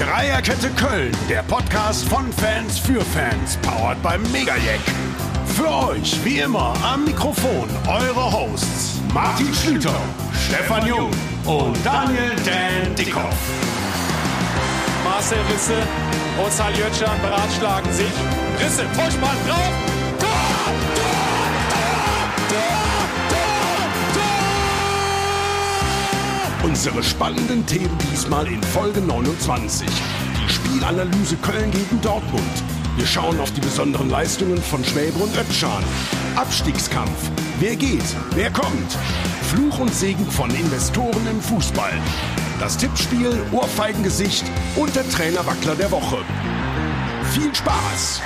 Dreierkette Köln, der Podcast von Fans für Fans, powered beim Megajek. Für euch, wie immer, am Mikrofon eure Hosts Martin Schlüter, Stefan Jung und Daniel Dan Dickhoff. Marcel Risse und Saljötschan beratschlagen sich. Risse, Vollspann drauf. Unsere spannenden Themen diesmal in Folge 29. Die Spielanalyse Köln gegen Dortmund. Wir schauen auf die besonderen Leistungen von Schwäbe und Ötschan. Abstiegskampf. Wer geht? Wer kommt? Fluch und Segen von Investoren im Fußball. Das Tippspiel, Ohrfeigengesicht und der Trainerwackler der Woche. Viel Spaß!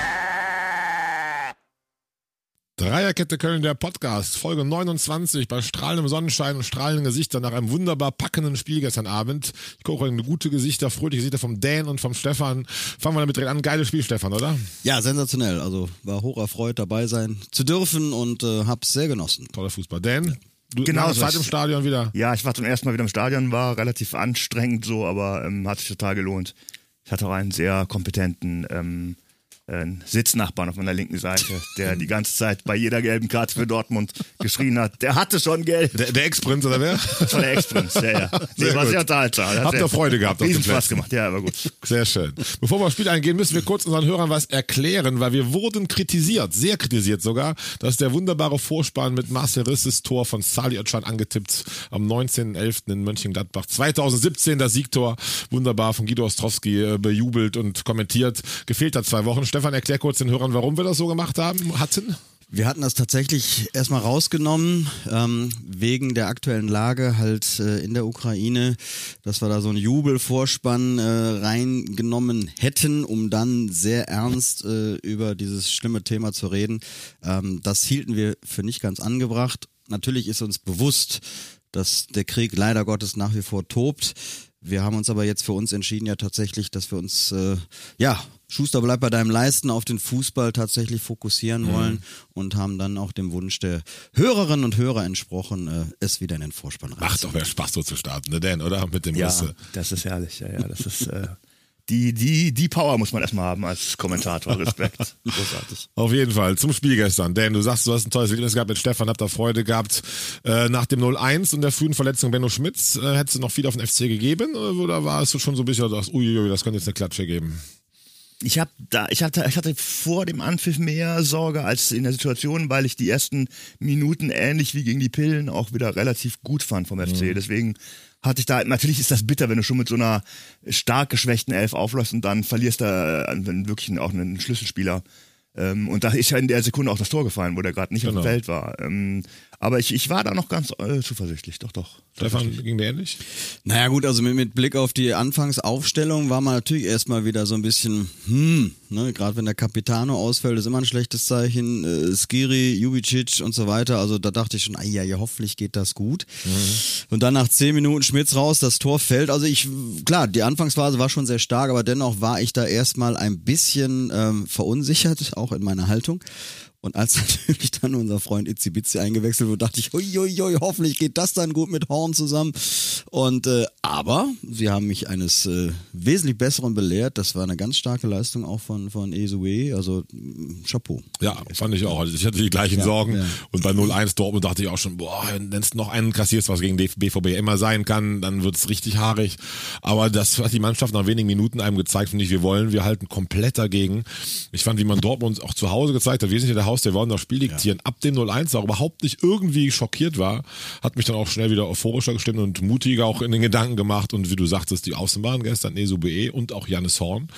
Dreierkette Köln, der Podcast, Folge 29, bei strahlendem Sonnenschein und strahlenden Gesichtern nach einem wunderbar packenden Spiel gestern Abend. Ich gucke heute gute Gesichter, fröhliche Gesichter vom Dan und vom Stefan. Fangen wir damit direkt an. Geiles Spiel, Stefan, oder? Ja, sensationell. Also war hoch erfreut, dabei sein zu dürfen und äh, hab's sehr genossen. Toller Fußball. Dan, du Genau, Zeit das- im Stadion wieder. Ja, ich war zum ersten Mal wieder im Stadion, war relativ anstrengend so, aber ähm, hat sich total gelohnt. Ich hatte auch einen sehr kompetenten ähm, äh, Sitznachbarn auf meiner linken Seite, der die ganze Zeit bei jeder gelben Karte für Dortmund geschrien hat. Der hatte schon Geld. Der, der Ex-Prinz, oder wer? Das war der Ex-Prinz, ja, ja. Nee, Sehr war gut. sehr. Hat Habt ihr Freude gehabt auf Riesen den Spaß gemacht, ja, aber gut. Sehr schön. Bevor wir aufs Spiel eingehen, müssen wir kurz unseren Hörern was erklären, weil wir wurden kritisiert, sehr kritisiert sogar, dass der wunderbare Vorspann mit Marcel Risses Tor von Sali Özcan angetippt am 19.11. in Mönchengladbach. 2017 das Siegtor, wunderbar von Guido Ostrowski äh, bejubelt und kommentiert. Gefehlt hat zwei Wochen. Stefan, erklär kurz den Hörern, warum wir das so gemacht haben, hatten. Wir hatten das tatsächlich erstmal rausgenommen, ähm, wegen der aktuellen Lage halt äh, in der Ukraine, dass wir da so einen Jubelvorspann äh, reingenommen hätten, um dann sehr ernst äh, über dieses schlimme Thema zu reden. Ähm, das hielten wir für nicht ganz angebracht. Natürlich ist uns bewusst, dass der Krieg leider Gottes nach wie vor tobt. Wir haben uns aber jetzt für uns entschieden, ja tatsächlich, dass wir uns, äh, ja, Schuster bleibt bei deinem Leisten auf den Fußball tatsächlich fokussieren wollen und haben dann auch dem Wunsch der Hörerinnen und Hörer entsprochen, äh, es wieder in den Vorspann Macht reinzuholen. doch mehr Spaß so zu starten, ne Dan, oder? Mit dem Ja, Risse. das ist herrlich, ja, ja. Das ist äh, die, die, die Power muss man erstmal haben als Kommentator. Respekt. Großartig. Auf jeden Fall. Zum Spiel gestern. Dan, du sagst, du hast ein tolles Erlebnis gehabt mit Stefan, habt da Freude gehabt. Äh, nach dem 0-1 und der frühen Verletzung Benno Schmitz, äh, hättest du noch viel auf den FC gegeben? Oder war es schon so ein bisschen, dass, uiuiui, das könnte jetzt eine Klatsche geben? Ich hab da, ich hatte, ich hatte vor dem Anpfiff mehr Sorge als in der Situation, weil ich die ersten Minuten ähnlich wie gegen die Pillen auch wieder relativ gut fand vom FC. Mhm. Deswegen hatte ich da, natürlich ist das bitter, wenn du schon mit so einer stark geschwächten Elf aufläufst und dann verlierst da äh, wirklich auch einen Schlüsselspieler. Ähm, und da ist ja in der Sekunde auch das Tor gefallen, wo der gerade nicht auf Genau. dem Feld war. Ähm, aber ich, ich war da noch ganz äh, zuversichtlich, doch, doch. Stefan, ging dir ähnlich? Naja gut, also mit, mit Blick auf die Anfangsaufstellung war man natürlich erstmal wieder so ein bisschen, hm, ne, gerade wenn der Capitano ausfällt, ist immer ein schlechtes Zeichen. Äh, Skiri, Jubicic und so weiter. Also da dachte ich schon, ah ja, ja, hoffentlich geht das gut. Und dann nach zehn Minuten Schmitz raus, das Tor fällt. Also ich, klar, die Anfangsphase war schon sehr stark, aber dennoch war ich da erstmal ein bisschen ähm, verunsichert, auch in meiner Haltung. Und als natürlich dann unser Freund Itzibizi eingewechselt wurde, dachte ich, uiuiui, hoffentlich geht das dann gut mit Horn zusammen. Und äh, aber sie haben mich eines äh, wesentlich besseren belehrt. Das war eine ganz starke Leistung auch von von Esue. Also mh, Chapeau. Ja, fand ich auch. Also ich hatte die gleichen Sorgen. ja. Und bei 0-1 Dortmund dachte ich auch schon, boah, wenn es noch einen kassierst, was gegen BVB immer sein kann, dann wird es richtig haarig. Aber das hat die Mannschaft nach wenigen Minuten einem gezeigt, finde ich, wir wollen, wir halten komplett dagegen. Ich fand, wie man Dortmund auch zu Hause gezeigt hat, wir sind ja der Haus, der wollen das Spiel diktieren. Ab dem 0-1 auch überhaupt nicht irgendwie schockiert war, hat mich dann auch schnell wieder euphorischer gestimmt und mutiger auch in den Gedanken gemacht. Und wie du sagtest, die Außenbahn gestern, Nesube und auch Janis Horn.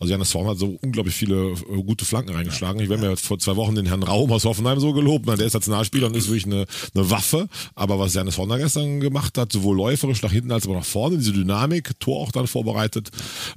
Also Janis Horn hat so unglaublich viele äh, gute Flanken reingeschlagen. Ich habe mir vor zwei Wochen den Herrn Raum aus Hoffenheim so gelobt. Der ist Nationalspieler und ist wirklich eine, eine Waffe. Aber was Janis Horn da gestern gemacht hat, sowohl läuferisch nach hinten als auch nach vorne, diese Dynamik, Tor auch dann vorbereitet,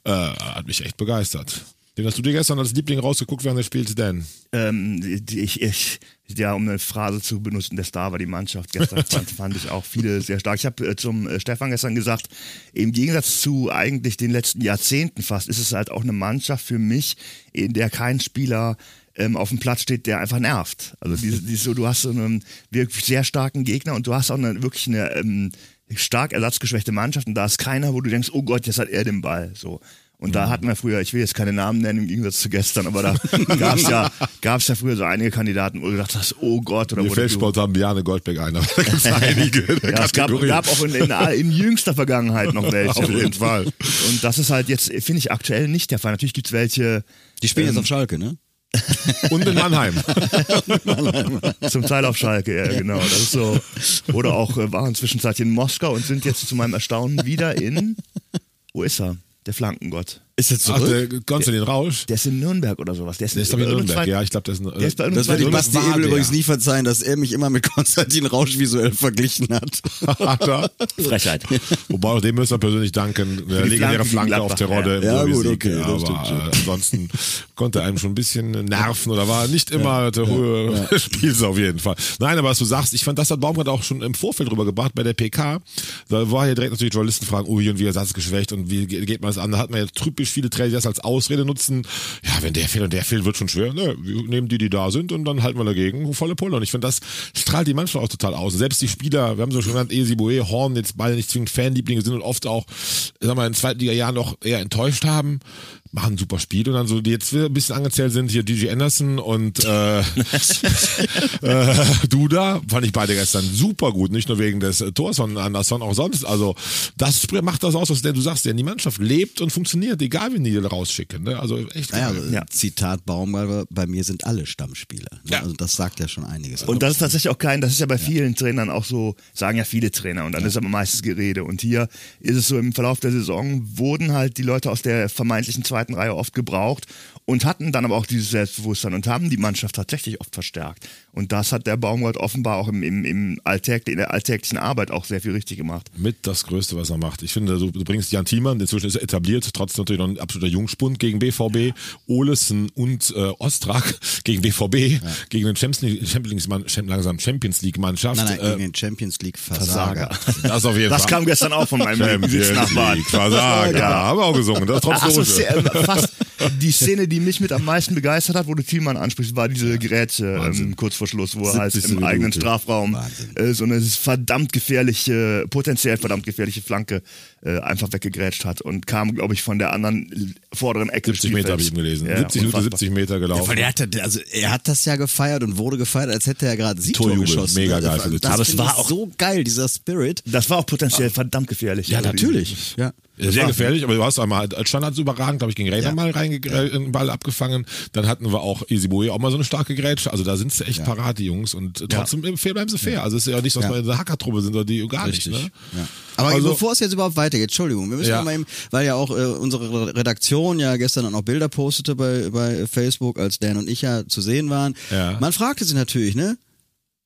äh, hat mich echt begeistert. Den hast du dir gestern als Liebling rausgeguckt während des Spiels, Dan? Ähm, ich, ich, ja, um eine Phrase zu benutzen, der Star war die Mannschaft. Gestern fand, fand ich auch viele sehr stark. Ich habe äh, zum äh, Stefan gestern gesagt, im Gegensatz zu eigentlich den letzten Jahrzehnten fast, ist es halt auch eine Mannschaft für mich, in der kein Spieler ähm, auf dem Platz steht, der einfach nervt. Also diese, diese, so, du hast so einen wirklich sehr starken Gegner und du hast auch eine, wirklich eine ähm, stark ersatzgeschwächte Mannschaft und da ist keiner, wo du denkst, oh Gott, jetzt hat er den Ball. So. Und da hatten wir früher, ich will jetzt keine Namen nennen im Gegensatz zu gestern, aber da gab's ja, gab's ja früher so einige Kandidaten, wo du gedacht hast, oh Gott, oder Mir fällt spontan Bjane Goldbeck ein, aber da gibt's einige in der ja, es gab, gab auch in, in, in jüngster Vergangenheit noch welche. Auf jeden und, Fall. Und das ist halt jetzt, finde ich, aktuell nicht der Fall. Natürlich gibt's welche, Die spielen Ähm, jetzt auf Schalke, ne? Und in Mannheim. Zum Teil auf Schalke, ja, genau. Das ist so. Oder auch äh, waren zwischenzeitlich in Moskau und sind jetzt zu meinem Erstaunen wieder in. Wo ist er? Der Flankengott. Ist jetzt Ach, der Konstantin Rausch. Der ist in Nürnberg oder sowas. Der ist, Der ist in Nürnberg, zweiten- ja, ich glaube, der ist, ein- Der ist bei Das wird dem zweiten- Basti Ebel übrigens nie verzeihen, dass er mich immer mit Konstantin Rausch visuell verglichen hat. Hat er? Frechheit. Wobei auch dem müssen wir persönlich danken. Der legendäre Flanke auf der Rodde im ja. Ja, gut, okay, das aber stimmt ansonsten konnte er einem schon ein bisschen nerven oder war nicht immer der hohe Spiels auf jeden Fall. Nein, aber was du sagst, ich fand, das hat Baumgart auch schon im Vorfeld rübergebracht bei der PK. Da war hier direkt natürlich Journalisten fragen, ui, und wie ersatzgeschwächt und wie ge- geht man das an? Da hat man ja typisch viele Trainer, die das als Ausrede nutzen. Ja, wenn der fehlt und der fehlt, wird schon schwer. Ne, wir nehmen die, die da sind und dann halten wir dagegen volle Pulle. Und ich finde, das strahlt die Mannschaft auch total aus. Selbst die Spieler, wir haben so schon genannt, Esibue, Horn, jetzt beide nicht zwingend Fanlieblinge sind und oft auch, sagen wir mal, in Zweitliga-Jahren noch eher enttäuscht haben, machen ein super Spiel und dann so, die jetzt ein bisschen angezählt sind, hier DJ Anderson und äh, äh, Duda, fand ich beide gestern super gut, nicht nur wegen des Tors von Anderson, auch sonst, also das macht das aus, was du sagst, denn die Mannschaft lebt und funktioniert, egal wen die rausschicken, ne? also echt Naja. Ja. Zitat Baumgart, bei mir sind alle Stammspieler. Ne? Ja. Also das sagt ja schon einiges. Und das ist tatsächlich auch kein, das ist ja bei vielen Trainern auch so, sagen ja viele Trainer und dann ist aber meistens Gerede. Und hier ist es so im Verlauf der Saison, wurden halt die Leute aus der vermeintlichen zweiten Reihe oft gebraucht und hatten dann aber auch dieses Selbstbewusstsein und haben die Mannschaft tatsächlich oft verstärkt. Und das hat der Baumgart offenbar auch im, im, im Alltäglich, in der alltäglichen Arbeit auch sehr viel richtig gemacht. mit das Größte, was er macht. Ich finde, du, bringst Jan Thielmann, inzwischen ist er etabliert, trotzdem natürlich noch ein absoluter Jungspund gegen BVB, Olesen und äh, Ostrak gegen BVB, gegen den Champions League, Champions League, Champ- langsam Champions League Mannschaft. nein, nein, äh, gegen den Champions League Versager. das auf jeden Das Fall. kam gestern auch von meinem Champions Sitznachbarn. League, Versager, Ja. haben wir auch gesungen, das trotz Ach so, fast die Szene, die mich mit am meisten begeistert hat, wo du Thielmann ansprichst, war diese Grätsche ähm, kurz vor Schluss, wo er halt 70. im eigenen Minute. Strafraum Wahnsinn. äh, so eine verdammt gefährliche, potenziell verdammt gefährliche Flanke äh, einfach weggegrätscht hat und kam, glaube ich, von der anderen vorderen Ecke. des 70 Meter habe ich ihm gelesen. Ja, 70 Minuten, unfassbar. 70 Meter gelaufen. Weil er, hat, also er hat das ja gefeiert und wurde gefeiert, als hätte er gerade Siegtor geschossen. mega geil für die das Aber es war auch- so geil, dieser Spirit. Das war auch potenziell verdammt gefährlich. Ja, Also die- natürlich. Ja. Ja, Sehr gefährlich, aber du hast einmal als Standards überragend, glaube ich, gegen Rainer mal reinge äh, einen Ball abgefangen. Dann hatten wir auch Isibue auch mal so eine starke Grätsche. Also da sind sie echt parat, die Jungs. Und trotzdem äh, fair bleiben sie fair. Also es ist ja nicht, dass Ja. wir in der Hackertruppe sind, sondern die gar nicht. Ne? Ja. Aber Also- bevor es jetzt überhaupt weitergeht, Entschuldigung, wir müssen Ja. mal eben, weil ja auch äh, unsere Redaktion ja gestern auch noch Bilder postete bei, bei Facebook, als Dan und ich ja zu sehen waren. Ja. Man fragte sich natürlich, ne?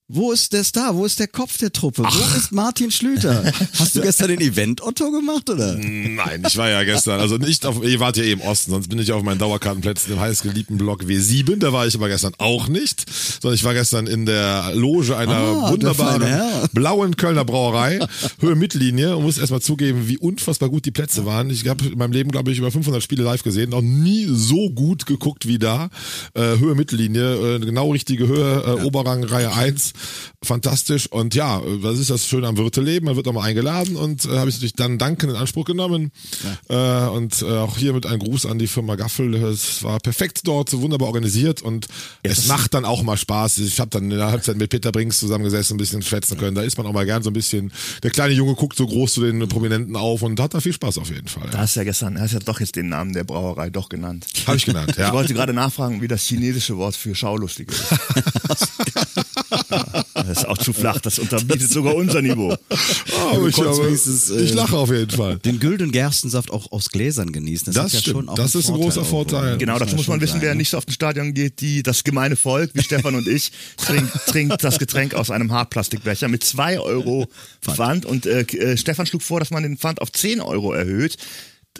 Wo ist der Star? Wo ist der Kopf der Truppe? Wo ist Martin Schlüter? Hast du gestern den Event-Otto gemacht, oder? Nein, ich war ja gestern, also nicht auf, ihr wart ja eh im Osten, sonst bin ich auf meinen Dauerkartenplätzen im heißgeliebten Block W7, da war ich aber gestern auch nicht, sondern ich war gestern in der Loge einer Ah, der wunderbaren blauen Kölner Brauerei, Höhe Mittellinie und muss erstmal zugeben, wie unfassbar gut die Plätze waren. Ich habe in meinem Leben, glaube ich, über 500 Spiele live gesehen, noch nie so gut geguckt wie da. Äh, Höhe Mittellinie, äh, genau richtige Höhe, äh, Oberrang Reihe 1, fantastisch und ja, das ist das Schöne am Wirteleben, man wird auch mal eingeladen und äh, habe ich natürlich dann Danken in Anspruch genommen äh, und äh, auch hier mit einem Gruß an die Firma Gaffel, es war perfekt dort, wunderbar organisiert und es macht dann auch mal Spaß. Ich habe dann in der Halbzeit mit Peter Brinks zusammengesessen, ein bisschen schwätzen können, da ist man auch mal gern so ein bisschen, der kleine Junge guckt so groß zu den Prominenten auf und hat da viel Spaß auf jeden Fall. Da Ja. hast du ja gestern, hast ja doch jetzt den Namen der Brauerei doch genannt. Habe ich genannt, ja. Ich wollte gerade nachfragen, wie das chinesische Wort für Schaulustige ist. das ist auch zu flach, das unterbietet sogar unser Niveau. aber ich, aber, wenigstens, äh, ich lache auf jeden Fall. Den güldenen Gerstensaft auch aus Gläsern genießen. Das, Das ja stimmt. schon auch Das ist ein großer auch, Vorteil. oder? Genau, dazu muss man wissen, wer nicht so auf den Stadion geht, die, das gemeine Volk, wie Stefan und ich, trinkt, trinkt das Getränk aus einem Hartplastikbecher mit zwei Euro Pfand. Und äh, äh, Stefan schlug vor, dass man den Pfand auf 10 Euro erhöht,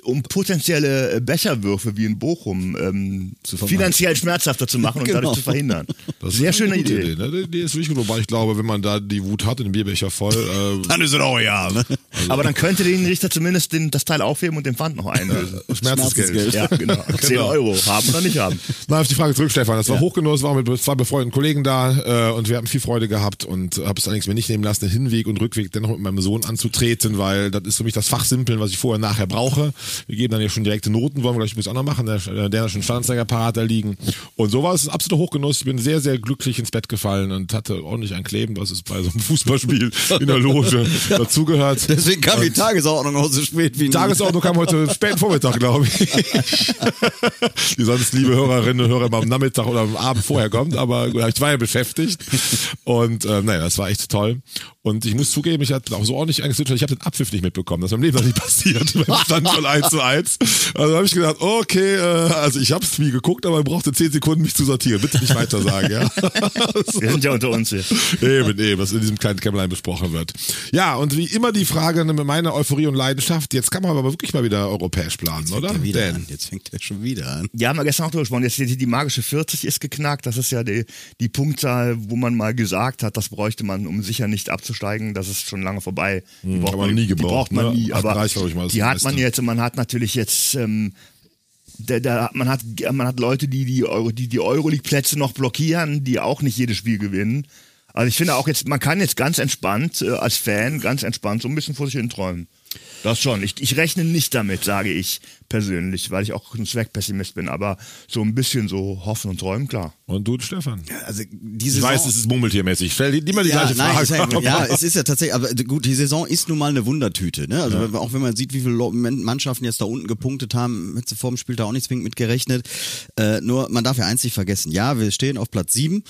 um potenzielle äh, Becherwürfe wie in Bochum ähm, finanziell schmerzhafter zu machen und Genau. dadurch zu verhindern. Das Sehr schöne gute Idee. ne? Die- Die ist wirklich gut, wobei ich glaube, wenn man da die Wut hat, den Bierbecher voll, äh, Dann ist es auch ja. Ne? Aber dann könnte den Richter zumindest den, das Teil aufheben und den Pfand noch einlösen. Schmerzensgeld. Ja, genau. 10 Euro. Haben oder nicht haben. Mal auf die Frage zurück, Stefan. Das war hochgenuss, war mit zwei befreundeten Kollegen da äh, und wir hatten viel Freude gehabt und habe es allerdings mir nicht nehmen lassen, den Hinweg und Rückweg dennoch mit meinem Sohn anzutreten, weil das ist für mich das Fachsimpeln, was ich vorher nachher brauche. Wir geben dann ja schon direkte Noten, wollen wir gleich ein bisschen auch noch machen. Der, der hat schon Standanzeiger parat da liegen. Und so war es ein absoluter Hochgenuss. Ich bin sehr, sehr glücklich ins Bett gefallen und hatte ordentlich ein Kleben, was es bei so einem Fußballspiel in der Loge dazugehört. Deswegen kam die Tagesordnung auch so spät wie Die Tagesordnung kam heute späten Vormittag, glaube ich. Die sonst, liebe Hörerinnen und Hörer, mal am Nachmittag oder am Abend vorher kommt, aber ich war ja beschäftigt. Und äh, naja, das war echt toll. Und ich muss zugeben, ich hatte auch so ordentlich angeswitcht, ich habe den Abpfiff nicht mitbekommen. Das ist meinem Leben noch nicht passiert. beim Stand von 1 zu 1. Also habe ich gedacht, okay, äh, also ich habe es wie geguckt, aber ich brauchte 10 Sekunden, mich zu sortieren. Bitte nicht weiter sagen, ja. Wir sind ja unter uns hier. Eben, eben, was in diesem kleinen Kämmerlein besprochen wird. Ja, und wie immer die Frage mit meiner Euphorie und Leidenschaft, jetzt kann man aber wirklich mal wieder europäisch planen, oder? Fängt er wieder Dan. an. Jetzt fängt er schon wieder an. Ja, haben wir gestern auch drüber gesprochen. Jetzt die, die magische 40 ist geknackt. Das ist ja die, die Punktzahl, wo man mal gesagt hat, das bräuchte man, um sicher nicht abzusteigen. Das ist schon lange vorbei. Die braucht hat man nie Die gebraucht, braucht man ne? nie. Aber 38, glaub ich mal, die hat man jetzt. und Man hat natürlich jetzt. Ähm, da, da, man hat man hat Leute, die die Euro, die die Euroleague-Plätze noch blockieren, die auch nicht jedes Spiel gewinnen. Also ich finde auch jetzt, man kann jetzt ganz entspannt äh, als Fan ganz entspannt so ein bisschen vor sich hin träumen. Das schon. Ich, ich rechne nicht damit, sage ich persönlich, weil ich auch ein Zweckpessimist bin. Aber so ein bisschen so hoffen und träumen, klar. Und du, Stefan? Also diese Ich weiß, es ist murmeltiermäßig. Stell dir immer die ja, gleiche nein, Frage. ist ja, ja, es ist ja tatsächlich, aber gut, die Saison ist nun mal eine Wundertüte. Ne? Also wenn- auch wenn man sieht, wie viele Mannschaften jetzt da unten gepunktet haben, hätte vor dem Spiel da auch nicht zwingend mit gerechnet. Äh, nur, man darf ja eins nicht vergessen. Ja, wir stehen auf Platz sieben,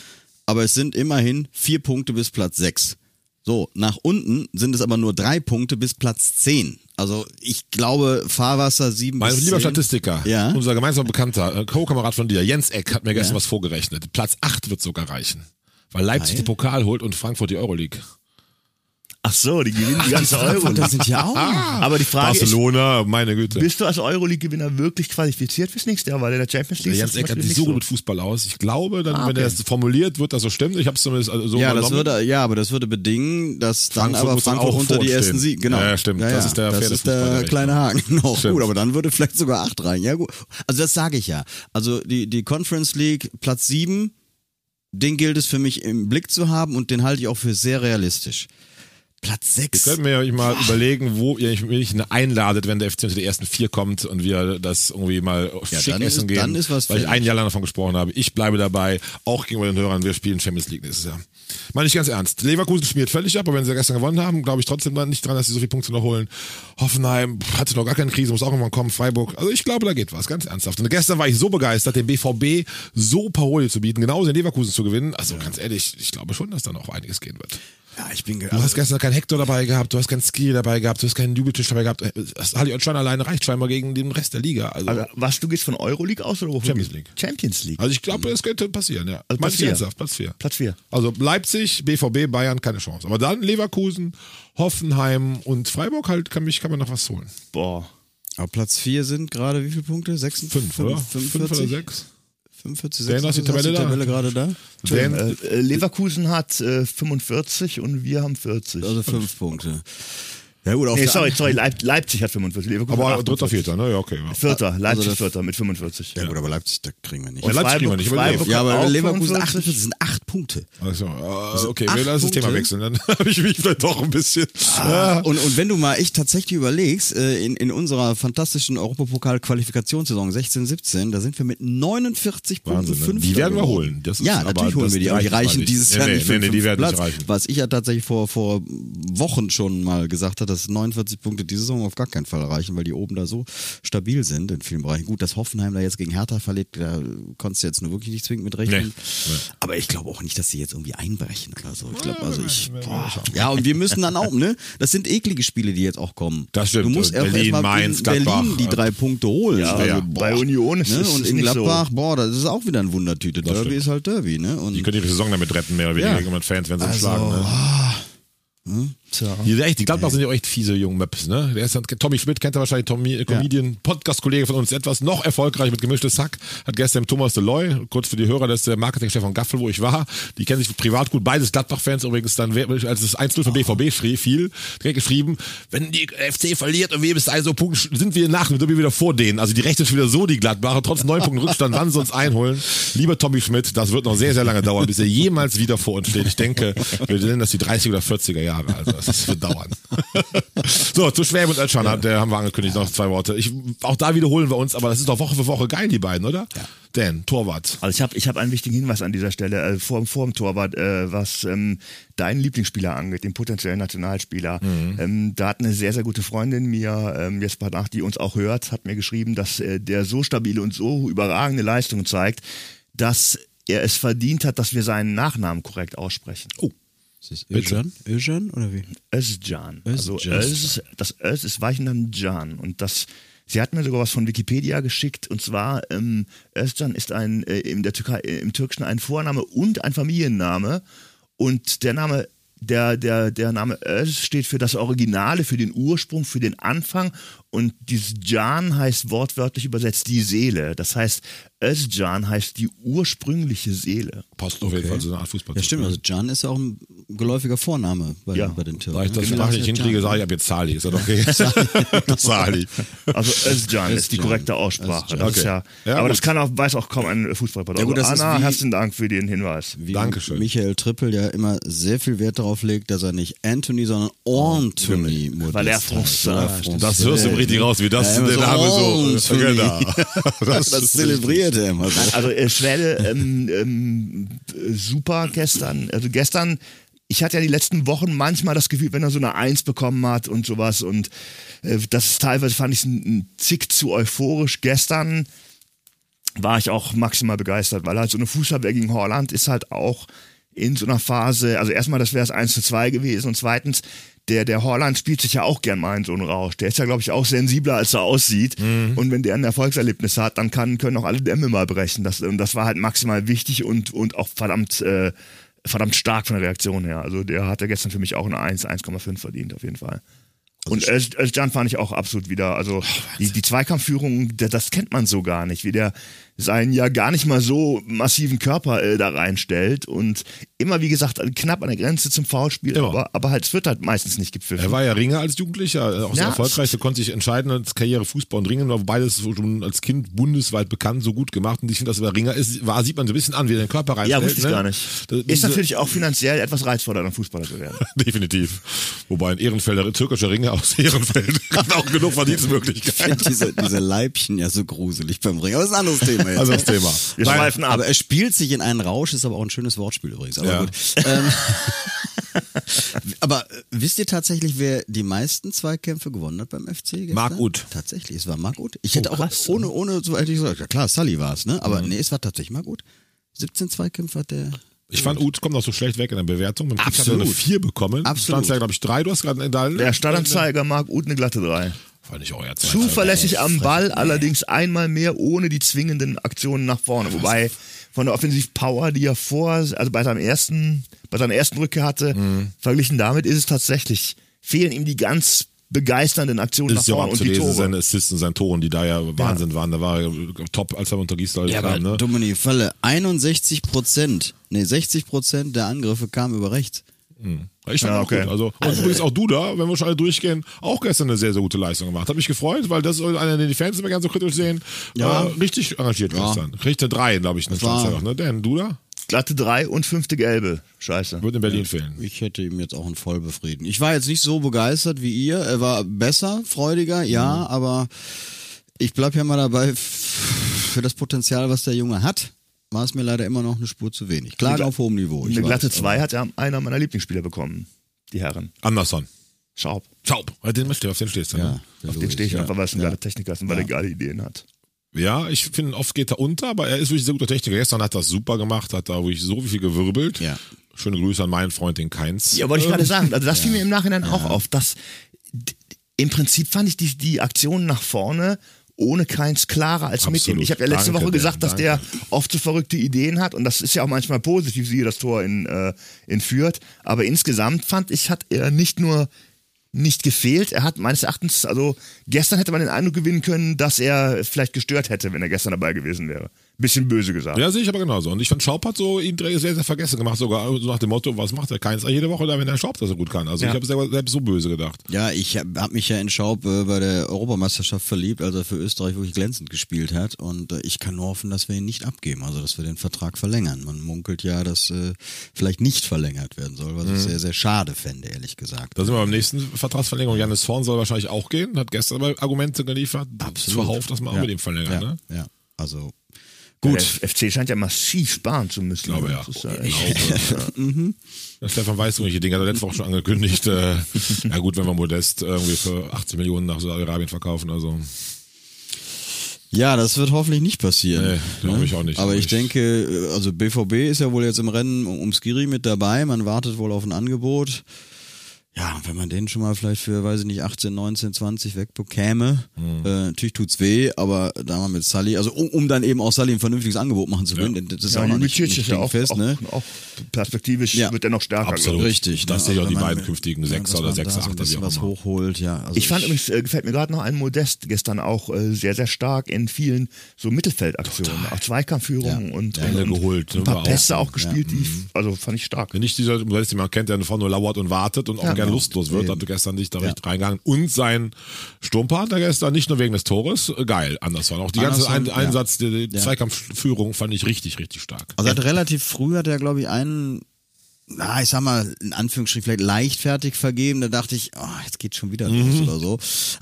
aber es sind immerhin vier Punkte bis Platz sechs. So, nach unten sind es aber nur drei Punkte bis Platz zehn. Also ich glaube, Fahrwasser sieben Mein bis lieber 10. Statistiker, Ja. unser gemeinsamer Bekannter, äh, Co-Kamerad von dir, Jens Eck, hat mir gestern Ja. was vorgerechnet. Platz 8 wird sogar reichen. Weil Leipzig den Pokal holt und Frankfurt die Euroleague. Ach so, die gewinnen die ganze Euro. Das sind ja auch. Aber die Frage Barcelona, meine Güte. ist, bist du als Euroleague-Gewinner wirklich qualifiziert fürs nächste Jahr? Weil in der Champions Der League Jens ist das Eck zum hat sich so gut mit Fußball aus. Ich glaube, dann, Ah, wenn er okay. das formuliert, wird das so stimmen. Ich habe es zumindest also so Ja, das würde, ja, aber das würde bedingen, dass dann Frankfurt aber dann Frankfurt auch unter die ersten Sieg, genau. Ja, ja, stimmt. Das ist der das ist der kleine Haken. Genau, Stimmt. gut, aber dann würde vielleicht sogar acht rein. Ja, gut. Also das sage ich ja. Also die, die Conference League, Platz sieben, den gilt es für mich im Blick zu haben und den halte ich auch für sehr realistisch. Platz Ihr sechs. könnt mir euch mal überlegen, wo ihr mich einladet, wenn der FC unter die ersten vier kommt und wir das irgendwie mal Ja, schick essen ist- gehen. dann ist was weil ich ein Jahr lang davon gesprochen habe. Ich bleibe dabei, auch gegenüber den Hörern, wir spielen Champions League nächstes Jahr. Meine ich ganz ernst. Leverkusen schmiert völlig ab, aber wenn sie gestern gewonnen haben, glaube ich trotzdem nicht dran, dass sie so viele Punkte noch holen. Hoffenheim hatte noch gar keine Krise, muss auch irgendwann kommen. Freiburg. Also ich glaube, da geht was, ganz ernsthaft. Und gestern war ich so begeistert, dem BVB so Paroli zu bieten, genauso in Leverkusen zu gewinnen. Also ganz ehrlich, ich glaube schon, dass da noch einiges gehen wird. Ja, ich bin Du hast gestern keinen Hector dabei gehabt, du hast keinen Ski dabei gehabt, du hast keinen Jubeltisch dabei gehabt. Das Ali Özcan alleine reicht scheinbar gegen den Rest der Liga. Also, Also, was, du gehst von Euroleague aus oder wovon? Champions League. Champions League. also ich glaube, es könnte passieren, ja. Also Platz ich vier. ernsthaft, Platz 4. Platz 4. Also Leipzig, BVB, Bayern, keine Chance. Aber dann Leverkusen, Hoffenheim und Freiburg halt kann, mich, kann man noch was holen. Boah. Aber Platz vier sind gerade wie viele Punkte? 56? Fünf, oder? Fünf oder 45? Sechs? 45, Wer hast die 46, Tabelle hast da? Tabelle gerade da? Äh, äh, Leverkusen hat äh, 45 und wir haben 40. Also fünf Punkte. Ja gut, auf nee, sorry, sorry, Leip Leipzig hat 45, Leverkusen aber hat dritter, 48. vierter, ne? Ja, okay. Ja. Vierter, Leipzig das- Vierter mit 45. Ja gut, aber Leipzig, da kriegen wir nicht. Ja, Leipzig kriegen wir nicht, aber Freiburg Ja, aber Leverkusen 45. 48 sind acht Punkte. Also, äh, okay, wir lassen das Thema wechseln. Dann habe ich mich vielleicht doch ein bisschen. Ah, Ja. und, und wenn du mal echt tatsächlich überlegst, äh, in, in unserer fantastischen Europapokal-Qualifikationssaison 16, 17, da sind wir mit 49 Punkten Wahnsinn, ne? Die werden wir holen. Das ist ja, natürlich holen wir die, aber die reichen nicht. dieses Jahr nicht für nee, nee, die werden nicht Platz. reichen. Was ich ja tatsächlich vor, vor Wochen schon mal gesagt habe, dass 49 Punkte diese Saison auf gar keinen Fall reichen, weil die oben da so stabil sind in vielen Bereichen. Gut, dass Hoffenheim da jetzt gegen Hertha verliert, da konntest du jetzt nur wirklich nicht zwingend mit rechnen. Nee. Aber ich glaube auch nicht, dass sie jetzt irgendwie einbrechen oder so. Ich glaube, also ich, boah. ja, und wir müssen dann auch, ne? Das sind eklige Spiele, die jetzt auch kommen. Das stimmt. Du musst auch Berlin, erstmal Mainz, in Berlin Gladbach, die drei Punkte holen. Ja, also, ja. boah. bei Union ist ne? es Und ist in Gladbach, so. boah, das ist auch wieder ein Wundertüte. Derby stimmt. ist halt Derby, ne? Und Die können die Saison damit retten, mehr oder weniger. Ja. Irgendwann Fans werden sie Also, schlagen. Ne? Tja. Die, sind echt, die Gladbach sind ja auch echt fiese junge Möps, ne? Der ist, dann- Tommy Schmidt kennt er wahrscheinlich, Tommy, äh, Comedian, Podcast-Kollege von uns, etwas noch erfolgreich mit gemischtes Sack, hat gestern Thomas Deloy, kurz für die Hörer, das ist der Marketingchef von Gaffel, wo ich war, die kennen sich privat gut, beides Gladbach-Fans übrigens dann, als es 1-0 für BVB schrie- fiel, direkt geschrieben, wenn die FC verliert und wir bis ein so Punkt, sind wir nach, sind wir wieder vor denen, also die rechnen schon wieder so, die Gladbacher, trotz neun Punkten Rückstand, wann sie uns einholen. Lieber Tommy Schmidt, das wird noch sehr, sehr lange dauern, bis er jemals wieder vor uns steht. Ich denke, wir nennen das die 30er oder 40er Jahre, also Das wird dauern. so, zu Schwäben und Ötschan, ja. der haben wir angekündigt, noch zwei Worte. Ich, auch da wiederholen wir uns, aber das ist doch Woche für Woche geil, die beiden, oder? Ja. Dan, Torwart. Also ich habe ich hab einen wichtigen Hinweis an dieser Stelle, äh, vor, vor dem Torwart, äh, was ähm, deinen Lieblingsspieler angeht, den potenziellen Nationalspieler. Mhm. Ähm, da hat eine sehr, sehr gute Freundin mir, ähm, jetzt mal nach, die uns auch hört, hat mir geschrieben, dass äh, der so stabile und so überragende Leistungen zeigt, dass er es verdient hat, dass wir seinen Nachnamen korrekt aussprechen. Oh. Ist das Özcan? Özcan oder wie? Özcan. Also Öz, das Öz ist weichen dann Can. Und das, sie hat mir sogar was von Wikipedia geschickt. Und zwar, ähm, Özcan ist ein, äh, in der Türkei, äh, im Türkischen ein Vorname und ein Familienname. Und der Name der, der, der Name Öz steht für das Originale, für den Ursprung, für den Anfang und dieses Jan heißt wortwörtlich übersetzt die Seele. Das heißt, Özcan heißt die ursprüngliche Seele. Passt auf jeden Fall so eine Art Fußball. Ja, stimmt. Also Can ist ja auch ein geläufiger Vorname bei, ja. bei den Türken. Da ich das genau. nicht hinkriege, sage ich ab jetzt Sali. Ist das okay? Sali. Also Özcan ist die korrekte Aussprache. Das okay. ja, ja, aber gut. das kann auch, weiß auch kaum ein Fußballpartner. Ja, gut, das Anna, herzlichen Dank für den Hinweis. Wie Dankeschön. Michael Trippel, der immer sehr viel Wert darauf legt, dass er nicht Anthony, sondern Anthony oh, Weil er Français. Das hörst du richtig raus, wie das der Name so. Genau. Das, das zelebriert er immer so. Also äh, Schwede, ähm, ähm, super gestern. Also gestern, ich hatte ja die letzten Wochen manchmal das Gefühl, wenn er so eine Eins bekommen hat und sowas und äh, das teilweise fand ich ein, ein Zick zu euphorisch. Gestern war ich auch maximal begeistert, weil halt so eine Fußabwehr gegen Holland ist halt auch in so einer Phase, also erstmal, das wäre es 1 zu 2 gewesen und zweitens, der, der Holland spielt sich ja auch gern mal in so einen Rausch. Der ist ja, glaube ich, auch sensibler, als er aussieht. Mhm. Und wenn der ein Erfolgserlebnis hat, dann kann, können auch alle Dämme mal brechen. Das, und das war halt maximal wichtig und, und auch verdammt, äh, verdammt stark von der Reaktion her. Also der hatte gestern für mich auch eine 1, 1,5 verdient, auf jeden Fall. Also und Özcan fand ich auch absolut wieder, also oh, die, die Zweikampfführung, das kennt man so gar nicht, wie der seinen ja gar nicht mal so massiven Körper äh, da reinstellt und immer, wie gesagt, knapp an der Grenze zum Foulspiel, aber, aber halt, es wird halt meistens nicht gepfiffen. Er war ja Ringer als Jugendlicher, äh, auch sehr ja. erfolgreich, er konnte sich entscheiden als Karriere Fußball und Ringen, war beides schon als Kind bundesweit bekannt, so gut gemacht und ich finde, dass er Ringer ist, war, sieht man so ein bisschen an, wie er den Körper reinstellt. Ja, wusste ich ne? gar nicht. Das, ist natürlich auch finanziell etwas reizvoller, dann Fußballer zu werden. Definitiv. Wobei ein Ehrenfelder, türkischer Ringer aus Ehrenfeld hat auch genug Verdienstmöglichkeiten. Ich finde diese, diese Leibchen ja so gruselig beim Ringen, aber das ist ein anderes Thema jetzt. Also das Thema. Wir Nein, schweifen ab. Aber er spielt sich in einen Rausch, ist aber auch ein schönes Wortspiel übrigens. Aber ja. gut. Ähm, aber äh, wisst ihr tatsächlich, wer die meisten Zweikämpfe gewonnen hat beim FC? Gestern? Marc Uth. Tatsächlich, es war Marc Uth. Ich hätte oh, auch ohne, ohne, so hätte ich gesagt, ja klar, Sully war es, ne? Aber mhm. nee, es war tatsächlich Marc Uth. 17 Zweikämpfe hat der. Ich fand, Uth kommt noch so schlecht weg in der Bewertung. Man hat eine 4 bekommen. Absolut. Stand ja, glaube ich, 3. Du hast gerade in deinem. Der Standanzeiger Marc Uth eine glatte 3. Fand ich auch ja Zuverlässig am Ball, allerdings einmal mehr ohne die zwingenden Aktionen nach vorne. Wobei von der Offensivpower, die er vor, also bei seinem ersten, bei seiner ersten Rückkehr hatte, mhm. verglichen damit ist es tatsächlich, fehlen ihm die ganz begeisternden Aktionen ist nach vorne ja und die Tore. Seine Assists und seine Toren, die da ja Wahnsinn ja. waren. Da war er top, als er unter Gisdol ja, kam. Ne? Dominik Falle, 61 Prozent, nee 60 Prozent der Angriffe kamen über rechts. Mhm. Ich fand ja, auch okay. gut. Also, und also, übrigens auch du da, wenn wir schon alle durchgehen, auch gestern eine sehr, sehr gute Leistung gemacht. Hat mich gefreut, weil das ist einer, den die Fans immer gerne so kritisch sehen. Ja. Äh, richtig engagiert ja. gestern. Kriegte drei, glaube ich, eine Chance ne? Dan, du da? Glatte drei und fünfte gelbe. Scheiße. Würde in Berlin ja. fehlen. Ich hätte ihm jetzt auch einen voll befrieden. Ich war jetzt nicht so begeistert wie ihr. Er war besser, freudiger, ja, mhm. aber ich bleib ja mal dabei für das Potenzial, was der Junge hat war es mir leider immer noch eine Spur zu wenig. Klar auf hohem Niveau. eine glatte 2 hat ja einer meiner Lieblingsspieler bekommen, die Herren. Anderson. Schaub. Schaub. Den möchte auf den stehst du. Ja, ne? Auf den stehe ich ja. einfach, weil es ein ja. geiler Techniker ist und weil er geile Ideen hat. Ja, ich finde, oft geht er unter, aber er ist wirklich ein sehr guter Techniker. Gestern hat er das super gemacht, hat da wirklich so viel gewirbelt. Ja. Schöne Grüße an meinen Freund, den Keins. Ja, wollte ich gerade sagen. Also das fiel mir im Nachhinein auch auf. Dass, Im Prinzip fand ich die, die Aktion nach vorne ohne keins klarer als Absolut. mit ihm. Ich habe ja letzte danke, Woche gesagt, dass danke. der oft so verrückte Ideen hat und das ist ja auch manchmal positiv, siehe das Tor in, äh, in Fürth. Aber insgesamt fand ich, hat er nicht nur nicht gefehlt, er hat meines Erachtens, also gestern hätte man den Eindruck gewinnen können, dass er vielleicht gestört hätte, wenn er gestern dabei gewesen wäre. Bisschen böse gesagt. Ja, sehe ich aber genauso. Und ich fand, Schaub hat so ihn sehr, sehr vergessen gemacht, sogar so nach dem Motto, was macht der Keins jede Woche da, wenn der Schaub das so gut kann. Also Ja. ich habe selber selbst so böse gedacht. Ja, ich habe hab mich ja in Schaub äh, bei der Europameisterschaft verliebt, als er für Österreich wirklich glänzend gespielt hat. Und äh, ich kann nur hoffen, dass wir ihn nicht abgeben, also dass wir den Vertrag verlängern. Man munkelt ja, dass äh, vielleicht nicht verlängert werden soll, was ich sehr, sehr schade fände, ehrlich gesagt. Da sind wir beim nächsten Vertragsverlängerung. Janis Horn soll wahrscheinlich auch gehen, hat gestern aber Argumente geliefert. Absolut. Zuhauf, dass man auch Ja. mit ihm verlängert. Ja, Ne? ja. also Gut. Der FC scheint ja massiv sparen zu müssen. glaube, ja. Das ist ja Ich echt- Der Stefan weiß irgendwelche Dinge, hat er letzte Woche schon angekündigt. Äh, ja gut, wenn wir Modest irgendwie für 80 Millionen nach Saudi-Arabien verkaufen, also Ja, das wird hoffentlich nicht passieren. Nee, glaube ich auch nicht. Aber ich ich- denke, also BVB ist ja wohl jetzt im Rennen um Skiri mit dabei. Man wartet wohl auf ein Angebot. Ja, wenn man den schon mal vielleicht für, weiß ich nicht, 18, 19, 20 wegbekäme, Mhm. äh, natürlich tut's weh, aber da mal mit Sully, also um, um dann eben auch Sully ein vernünftiges Angebot machen zu können, denn das ist Ja, auch noch nicht, nicht ist ja auch, fest, auch, ne? auch perspektivisch Ja. wird er noch stärker. Absolut. ich. Richtig. Das ne? sehe ich auch Also die beiden künftigen Sechser dass oder Sechser, so ein Achter, bisschen was hochholt, ja. Also Ich fand übrigens, äh, gefällt mir gerade noch ein Modest gestern auch äh, sehr, sehr stark in vielen so Mittelfeldaktionen, auch Zweikampfführungen Ja. und, Bälle und, und geholt, ne, ein paar auch Pässe auch gespielt, die, also fand ich stark. Nicht dieser Modest, den man kennt, der vorne nur lauert und wartet und auch Gern genau. lustlos wird, Eben. hat gestern nicht da Ja. recht reingegangen. Und sein Sturmpartner gestern, nicht nur wegen des Tores, äh, geil, Andersson. Auch die ganze Andersson, ein. Einsatz, die, die. Zweikampfführung fand ich richtig, richtig stark. Also hat relativ früh hat er, glaube ich, einen, na, ich sag mal, in Anführungsstrichen vielleicht leichtfertig vergeben. Da dachte ich, oh, jetzt geht schon wieder los oder so.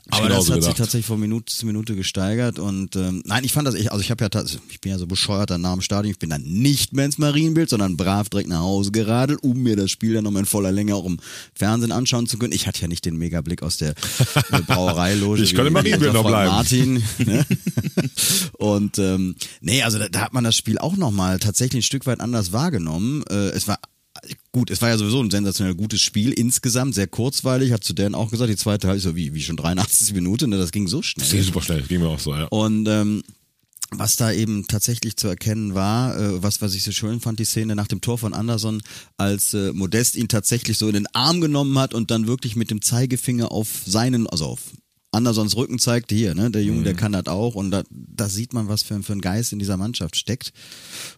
Aber das hat sich gedacht. tatsächlich von Minute zu Minute gesteigert. Und ähm, nein, ich fand das, ich, also ich habe ja tatsächlich, ich bin ja so bescheuert dann nach dem Stadion, ich bin dann nicht mehr ins Marienbild, sondern brav direkt nach Hause geradelt, um mir das Spiel dann nochmal in voller Länge auch im Fernsehen anschauen zu können. Ich hatte ja nicht den Megablick aus der äh, Brauereiloge. Ich kann wie im Marienbild noch bleiben. Martin. Ne? Und ähm, nee, also da, da hat man das Spiel auch nochmal tatsächlich ein Stück weit anders wahrgenommen. Äh, es war gut, es war ja sowieso ein sensationell gutes Spiel insgesamt, sehr kurzweilig, hat zu Dan auch gesagt, die zweite Halbzeit so wie, wie schon 83 Minuten, ne, das ging so schnell. Das ging super schnell, ging mir auch so, ja. Und ähm, was da eben tatsächlich zu erkennen war, äh, was, was ich so schön fand, die Szene nach dem Tor von Anderson, als äh, Modest ihn tatsächlich so in den Arm genommen hat und dann wirklich mit dem Zeigefinger auf seinen, also auf Andersons Rücken zeigte, hier, ne, der Junge, der kann das auch und da, da sieht man, was für, für ein Geist in dieser Mannschaft steckt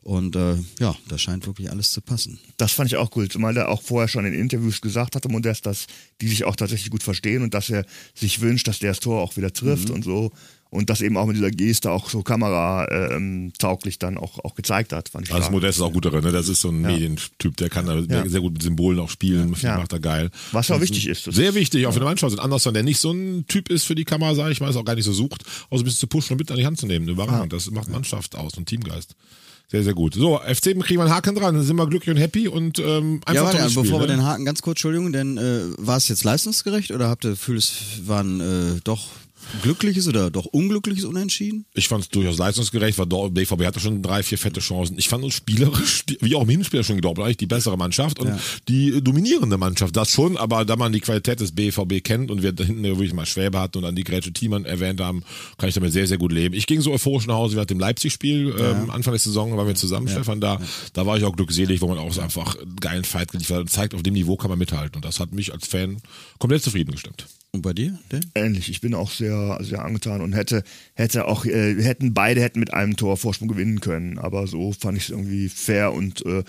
und äh, ja, da scheint wirklich alles zu passen. Das fand ich auch cool, zumal er auch vorher schon in Interviews gesagt hatte, Modest, dass die sich auch tatsächlich gut verstehen und dass er sich wünscht, dass der das Tor auch wieder trifft Mhm. und so. Und das eben auch mit dieser Geste auch so kameratauglich dann auch, auch gezeigt hat. Fand ich Also. Modest ist auch gut darin, ne? Das ist so ein Medientyp, der kann da Ja. sehr gut mit Symbolen auch spielen, Ja. macht er geil. Was auch wichtig ist. Sehr wichtig, auch für eine Mannschaft. Und Anderson, der nicht so ein Typ ist für die Kamera, sage ich mal, ist auch gar nicht so sucht, auch so ein bisschen zu pushen und mit an die Hand zu nehmen. Überragend. Das macht Mannschaft aus und Teamgeist. Sehr, sehr gut. So, FC kriegen wir einen Haken dran, dann sind wir glücklich und happy und ähm, einfach ja, warte, tolles Spiel, bevor wir ne? den Haken, ganz kurz, Entschuldigung, denn äh, war es jetzt leistungsgerecht oder habt ihr das Gefühl, es waren äh, doch glückliches oder doch unglückliches Unentschieden? Ich fand es durchaus leistungsgerecht, weil BVB hatte schon drei, vier fette Chancen. Ich fand uns spielerisch, wie auch im Hinspiel schon geglaubt, eigentlich die bessere Mannschaft und Ja. die dominierende Mannschaft. Das schon, aber da man die Qualität des BVB kennt und wir da hinten ja wirklich mal Schwäbe hatten und dann die Grätsche Thiemann erwähnt haben, kann ich damit sehr, sehr gut leben. Ich ging so euphorisch nach Hause wie nach dem Leipzig-Spiel. Ähm, Anfang der Saison waren wir zusammen, Stefan, da. Da war ich auch glückselig, wo man auch so einfach einen geilen Fight geliefert hat und zeigt, auf dem Niveau kann man mithalten. Und das hat mich als Fan komplett zufrieden gestimmt. Und bei dir, Dan? ähnlich. Ich bin auch sehr, sehr angetan und hätte, hätte auch, äh, hätten beide hätten mit einem Tor Vorsprung gewinnen können. Aber so fand ich es irgendwie fair und äh,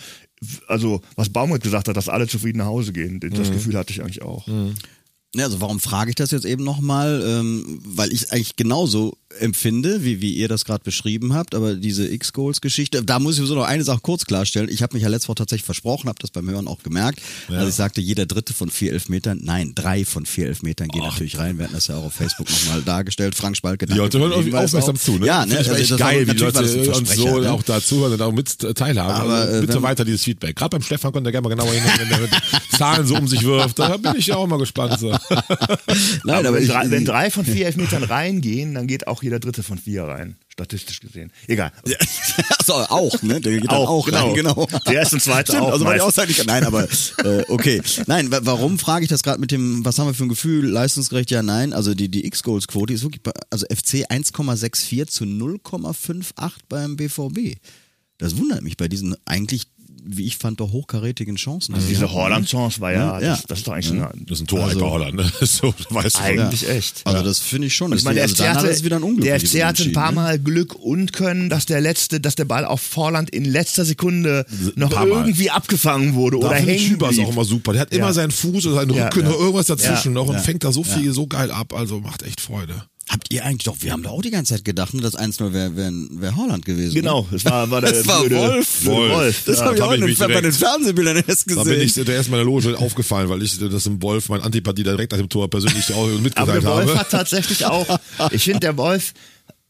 also was Baumgart gesagt hat, dass alle zufrieden nach Hause gehen. Das Gefühl hatte ich eigentlich auch. Ja, also warum frage ich das jetzt eben nochmal? Ähm, weil ich eigentlich genauso empfinde, wie, wie ihr das gerade beschrieben habt, aber diese X-Goals-Geschichte, da muss ich sowieso noch eine Sache kurz klarstellen. Ich habe mich ja letzte Woche tatsächlich versprochen, habe das beim Hören auch gemerkt. Also ich sagte, jeder dritte von vier Elfmetern, nein, drei von vier Elfmetern gehen natürlich rein. Wir hatten das ja auch auf Facebook nochmal dargestellt. Frank Spalke. Die Leute hören danke irgendwie aufmerksam auch. zu, ne? Ja, ne? Also echt das geil, war, wie die Leute uns so ne? auch dazuhören und auch mit teilhaben. Aber, äh, bitte wenn- weiter dieses Feedback. Gerade beim Stefan könnt ihr gerne mal genauer hin, wenn der mit Zahlen so um sich wirft. Da bin ich ja auch mal gespannt. So. Nein, aber aber ich, wenn drei von vier Elfmetern reingehen, dann geht auch jeder dritte von vier rein. Statistisch gesehen. Egal. also auch, ne? Der geht Auch, auch, rein, genau. genau. Der erste und zweite Stimmt, auch Also auch sagen kann, nein, aber äh, okay. Nein, wa- warum frage ich das gerade mit dem, was haben wir für ein Gefühl, leistungsgerecht, ja, nein. Also die, die X-Goals-Quote ist wirklich, bei, also FC 1,64 zu 0,58 beim BVB. Das wundert mich bei diesen eigentlich wie ich fand, doch hochkarätigen Chancen. Also diese Holland-Chance war ja, Ja. Das, das ist doch eigentlich Ja. ein, Das ist ein Tor Also- bei Holland, ne? So, weißt du. eigentlich echt. Also das finde ich schon. Ich meine, der also FC, hat hatte, es wieder ein Unglück. der FC hatte ein paar Mal Glück und Können, dass der letzte, dass der Ball auf Vorland in letzter Sekunde noch irgendwie abgefangen wurde Da oder hängen Schübers blieb. auch immer super. Der hat Ja. immer seinen Fuß oder seinen Ja, Rücken ja. oder irgendwas dazwischen Ja, noch und ja. fängt da so viel so geil ab. Also macht echt Freude. Habt ihr eigentlich doch, wir haben da auch die ganze Zeit gedacht, ne, das 1-0 wäre wär, wär Holland gewesen. Genau, es war, war der Das war blöde- Wolf. blöde Wolf. Das ja. habe ich auch ich bei den Fernsehbildern erst Da gesehen. bin ich der erst mal in der Loge aufgefallen, weil ich das im Wolf, mein Antipathie direkt nach dem Tor persönlich auch Aber mitgeteilt der Wolf habe. hat tatsächlich auch, ich finde, der Wolf,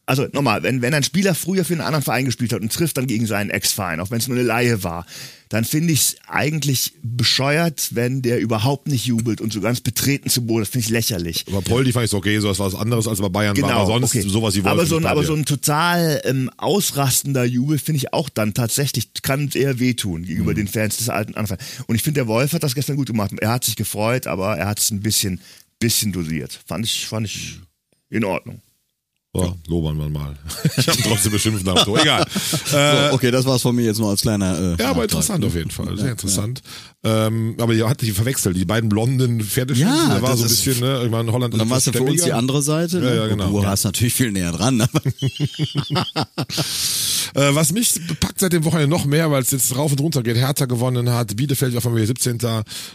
also nochmal, wenn, wenn ein Spieler früher für einen anderen Verein gespielt hat und trifft dann gegen seinen Ex-Verein, auch wenn es nur eine Laie war, dann finde ich es eigentlich bescheuert, wenn der überhaupt nicht jubelt und so ganz betreten zu Boden, das finde ich lächerlich. Aber Poldi fand ich okay, so war was anderes als bei Bayern war, Genau, aber sonst okay. sowas wie aber so, ein, bei aber so ein total ähm, ausrastender Jubel finde ich auch dann tatsächlich, kann eher wehtun gegenüber Mhm. den Fans des alten Anfangs. Und ich finde, der Wolf hat das gestern gut gemacht. Er hat sich gefreut, aber er hat es ein bisschen, bisschen dosiert. Fand ich, fand ich in Ordnung. So, lobern wir mal. Ich habe trotzdem beschimpft nach dem Tor. Egal. Äh, so, okay, das war's von mir jetzt nur als kleiner. Äh, Ja, aber interessant auf jeden Fall. Sehr interessant. Ähm, aber ihr hattet die verwechselt, die beiden blonden Pferdeschützen. Ja, da war das so ein ist- bisschen, ne? Ich meine, Holland Und dann warst du für uns die andere Seite. Ja, ne? ja, genau. Du Ja. warst natürlich viel näher dran. Aber Äh, was mich packt seit dem Wochenende noch mehr, weil es jetzt rauf und runter geht. Hertha gewonnen hat, Bielefeld auf einmal 17.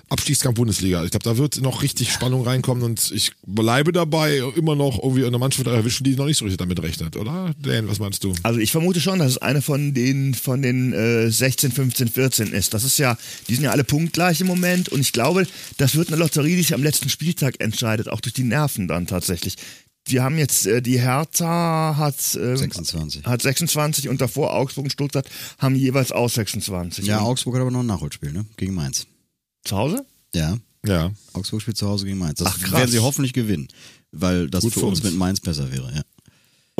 Abstiegskampf Bundesliga. Ich glaube, da wird noch richtig Spannung reinkommen und ich bleibe dabei immer noch irgendwie eine Mannschaft erwischen, die noch nicht so richtig damit rechnet, oder? Dan, was meinst du? Also ich vermute schon, dass es eine von den von den äh, 16, 15, 14 ist. Das ist ja, die sind ja alle punktgleich im Moment und ich glaube, das wird eine Lotterie, die sich am letzten Spieltag entscheidet, auch durch die Nerven dann tatsächlich. Wir haben jetzt äh, die Hertha hat äh, 26. hat 26 und davor Augsburg und Stuttgart haben jeweils auch 26. ja, Und Augsburg hat aber noch ein Nachholspiel, ne? Gegen Mainz. zu Hause? Ja. Ja. Augsburg spielt zu Hause gegen Mainz. Das Ach, krass. werden sie hoffentlich gewinnen. Weil das Gut für für uns uns. mit Mainz besser wäre, ja.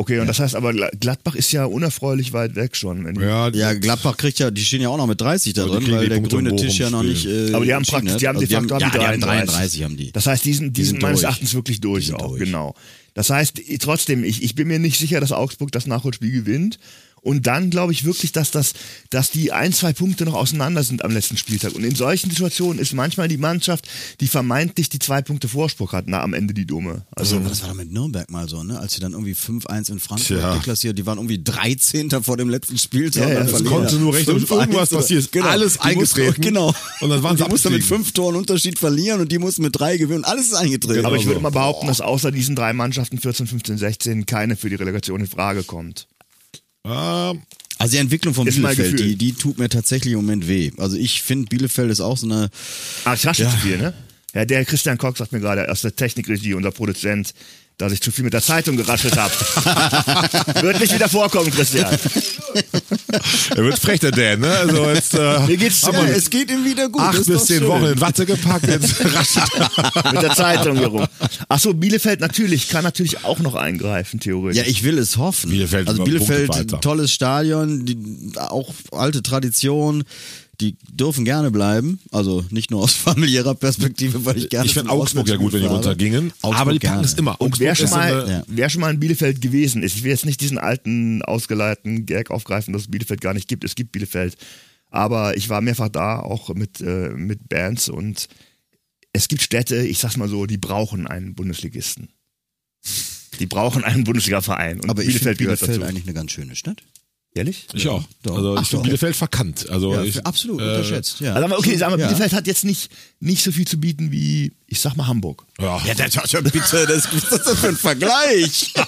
Okay, und das heißt aber Gla- Gladbach ist ja unerfreulich weit weg schon. Wenn die, Ja, Ja, Gladbach kriegt ja, die stehen ja auch noch mit 30 da Aber die drin, weil die der Punkte grüne Tisch ja noch nicht. Äh, Aber die haben praktisch, die haben de Also facto haben ja, die die haben 33. 33 haben die. Das heißt, die sind, die Die sind sind meines. Erachtens wirklich durch sind auch, durch. genau. Das heißt, trotzdem, ich, ich bin mir nicht sicher, dass Augsburg das Nachholspiel gewinnt. Und dann glaube ich wirklich, dass das, dass die ein, zwei Punkte noch auseinander sind am letzten Spieltag. Und in solchen Situationen ist manchmal die Mannschaft, die vermeintlich die zwei Punkte Vorsprung hat, na, am Ende die Dumme. Also, Also, das war doch mit Nürnberg mal so, ne? Als sie dann irgendwie 5-1 in Frankfurt Tja. deklassiert, die waren irgendwie 13. vor dem letzten Spieltag. Ja, und ja, verlieren. konnte nur recht, 5-1 irgendwas passiert ist. Alles eingetreten. Genau. Und dann waren sie mussten mit fünf Toren Unterschied verlieren und die mussten mit drei gewinnen. Alles ist eingetreten. aber ich würde so. mal behaupten, dass außer diesen drei Mannschaften 14, 15, 16 keine für die Relegation in Frage kommt. Ähm, Also die Entwicklung von Bielefeld, die, die tut mir tatsächlich im Moment weh. Also ich finde, Bielefeld ist auch so eine, Ah, ich rasche Ja. zu viel, ne? Ja, der Christian Koch sagt mir gerade aus der Technikregie, unser Produzent, dass ich zu viel mit der Zeitung geraschelt habe. Wird nicht wieder vorkommen, Christian. er wird frech, der Dan, ne? Also jetzt, äh, Mir geht's ja, es geht ihm wieder gut. acht bis zehn schön. Wochen in Watte gepackt, jetzt raschelt mit der Zeitung hier rum. Ach so, Bielefeld natürlich, kann natürlich auch noch eingreifen, theoretisch. Ja, ich will es hoffen. Bielefeld also Bielefeld, tolles Stadion, die, auch alte Tradition. Die dürfen gerne bleiben. Also nicht nur aus familiärer Perspektive, weil ich gerne. Ich finde zum Augsburg ja gut, wenn die runtergingen. Augsburg aber die packen gerne. es immer. Und wer Augsburg schon, mal, Ja. wer schon mal in Bielefeld gewesen ist, ich will jetzt nicht diesen alten, ausgeleiteten Gag aufgreifen, dass es Bielefeld gar nicht gibt. Es gibt Bielefeld. Aber ich war mehrfach da, auch mit, äh, mit Bands und es gibt Städte, ich sag's mal so, die brauchen einen Bundesligisten. Die brauchen einen Bundesliga-Verein. Und Aber ich finde Bielefeld Bielefeld dazu. eigentlich eine ganz schöne Stadt. Ehrlich? Ich auch. doch. Also Ach ich finde. Bielefeld verkannt. Also Ja, ich, absolut äh, unterschätzt. Ja. Also, aber okay, sag mal, Ja. Bielefeld hat jetzt nicht, nicht so viel zu bieten wie, ich sag mal, Hamburg. Ja. Ja, das, das, bitte, das, was ist das für ein Vergleich?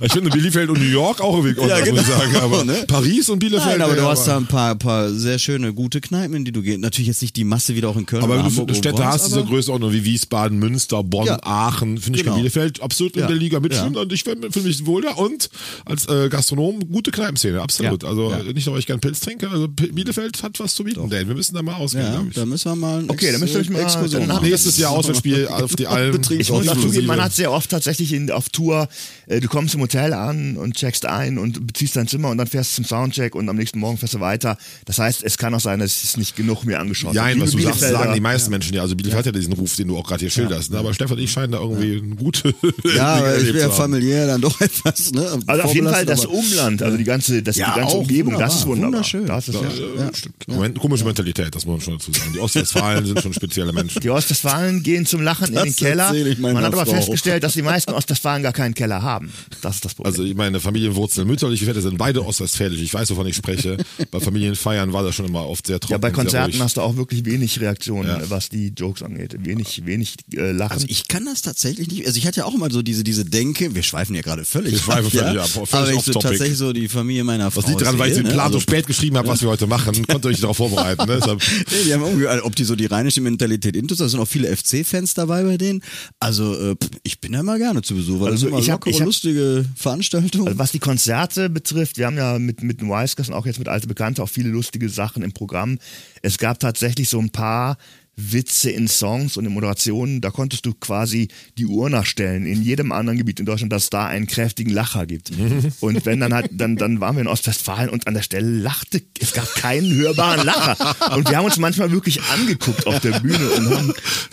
Ich finde Bielefeld und New York auch irgendwie Ja, ja, muss ich genau. sagen. Aber Ne? Paris und Bielefeld. Nein, aber du ja, hast da ein paar, paar sehr schöne, gute Kneipen, in die du gehst. Natürlich jetzt nicht die Masse wieder auch in Köln Aber wenn du. Städte hast, aber- Größenordnung wie Wiesbaden, Münster, Bonn, Ja. Aachen, finde ich Genau. Bielefeld absolut in der Liga mitschwimmen Ja. und ich fühle mich wohl da und als äh, Gastronom gute Kneipenszene, absolut. Ja. Also Ja. nicht nur, weil ich gern Pilz trinke, also Bielefeld hat was zu bieten, Dan. Wir müssen da mal ausgehen, Ja, glaube ich. da müssen wir mal ein Okay, dann müsst ihr euch mal- Exkursion wir- Nächstes Jahr Auswärtsspiel Spiel auf die Alm. Ich muss zugeben, man hat sehr oft tatsächlich in, auf Tour, äh, du kommst im Hotel an und checkst ein und beziehst dein Zimmer und dann fährst du zum Soundcheck und am nächsten Morgen fährst du weiter. Das heißt, es kann auch sein, dass es nicht genug mir angeschaut Ja, habe. was du sagst, sagen die meisten Menschen ja. Also Bielefeld hat ja diesen Ruf, den du auch gerade hier schilderst. Ne? Aber Stefan und ich scheinen da irgendwie eine gute Ja, aber ich ja haben. familiär dann doch etwas, ne? Also auf jeden Fall das Umland, also die ganze, das, Ja, die ganze Umgebung, das ist wunderbar, wunderschön. Das ist ja, Ja, ja, komische Mentalität, das muss man schon dazu sagen. Die Ostwestfalen sind schon spezielle Menschen. Die Ostwestfalen gehen zum Lachen in Das den Keller. ich Man hat aber Frau. festgestellt, dass die meisten Ostwestfalen gar keinen Keller haben. Das ist das Problem. Also meine Familienwurzeln mütterliche Väter sind beide ostwestfälisch. Ich weiß, wovon ich spreche. Bei Familienfeiern war das schon immer oft sehr trocken. ja, bei Konzerten hast du auch wirklich wenig Reaktionen, Ja. was die Jokes angeht. Wenig, wenig äh, Lachen. Also ich kann das tatsächlich nicht. Also ich hatte ja auch immer so diese diese Denke. Wir schweifen ja gerade völlig. Wir schweifen ab, völlig ab, völlig Aber ich so tatsächlich so die Familie meiner Frau. Das liegt daran, weil ich den ne? Plan also, so spät geschrieben habe, was wir heute machen. Konnte euch darauf vorbereiten. Ne? Nee, die haben irgendwie, also ob die so die rheinische Mentalität intus, da sind auch viele FC-Fans dabei bei denen. Also äh, ich bin da mal gerne zu Besuch, weil Also das sind immer hab- lockere, hab- lustige Veranstaltungen. Also was die Konzerte betrifft, wir haben ja mit, mit den Wisecast und auch jetzt mit Alte Bekannte auch viele lustige Sachen im Programm. Es gab tatsächlich so ein paar Witze in Songs und in Moderationen, da konntest du quasi die Uhr nachstellen in jedem anderen Gebiet in Deutschland, dass es da einen kräftigen Lacher gibt. Und wenn dann halt, dann, dann waren wir in Ostwestfalen und an der Stelle lachte, es gab keinen hörbaren Lacher. Und wir haben uns manchmal wirklich angeguckt auf der Bühne und haben,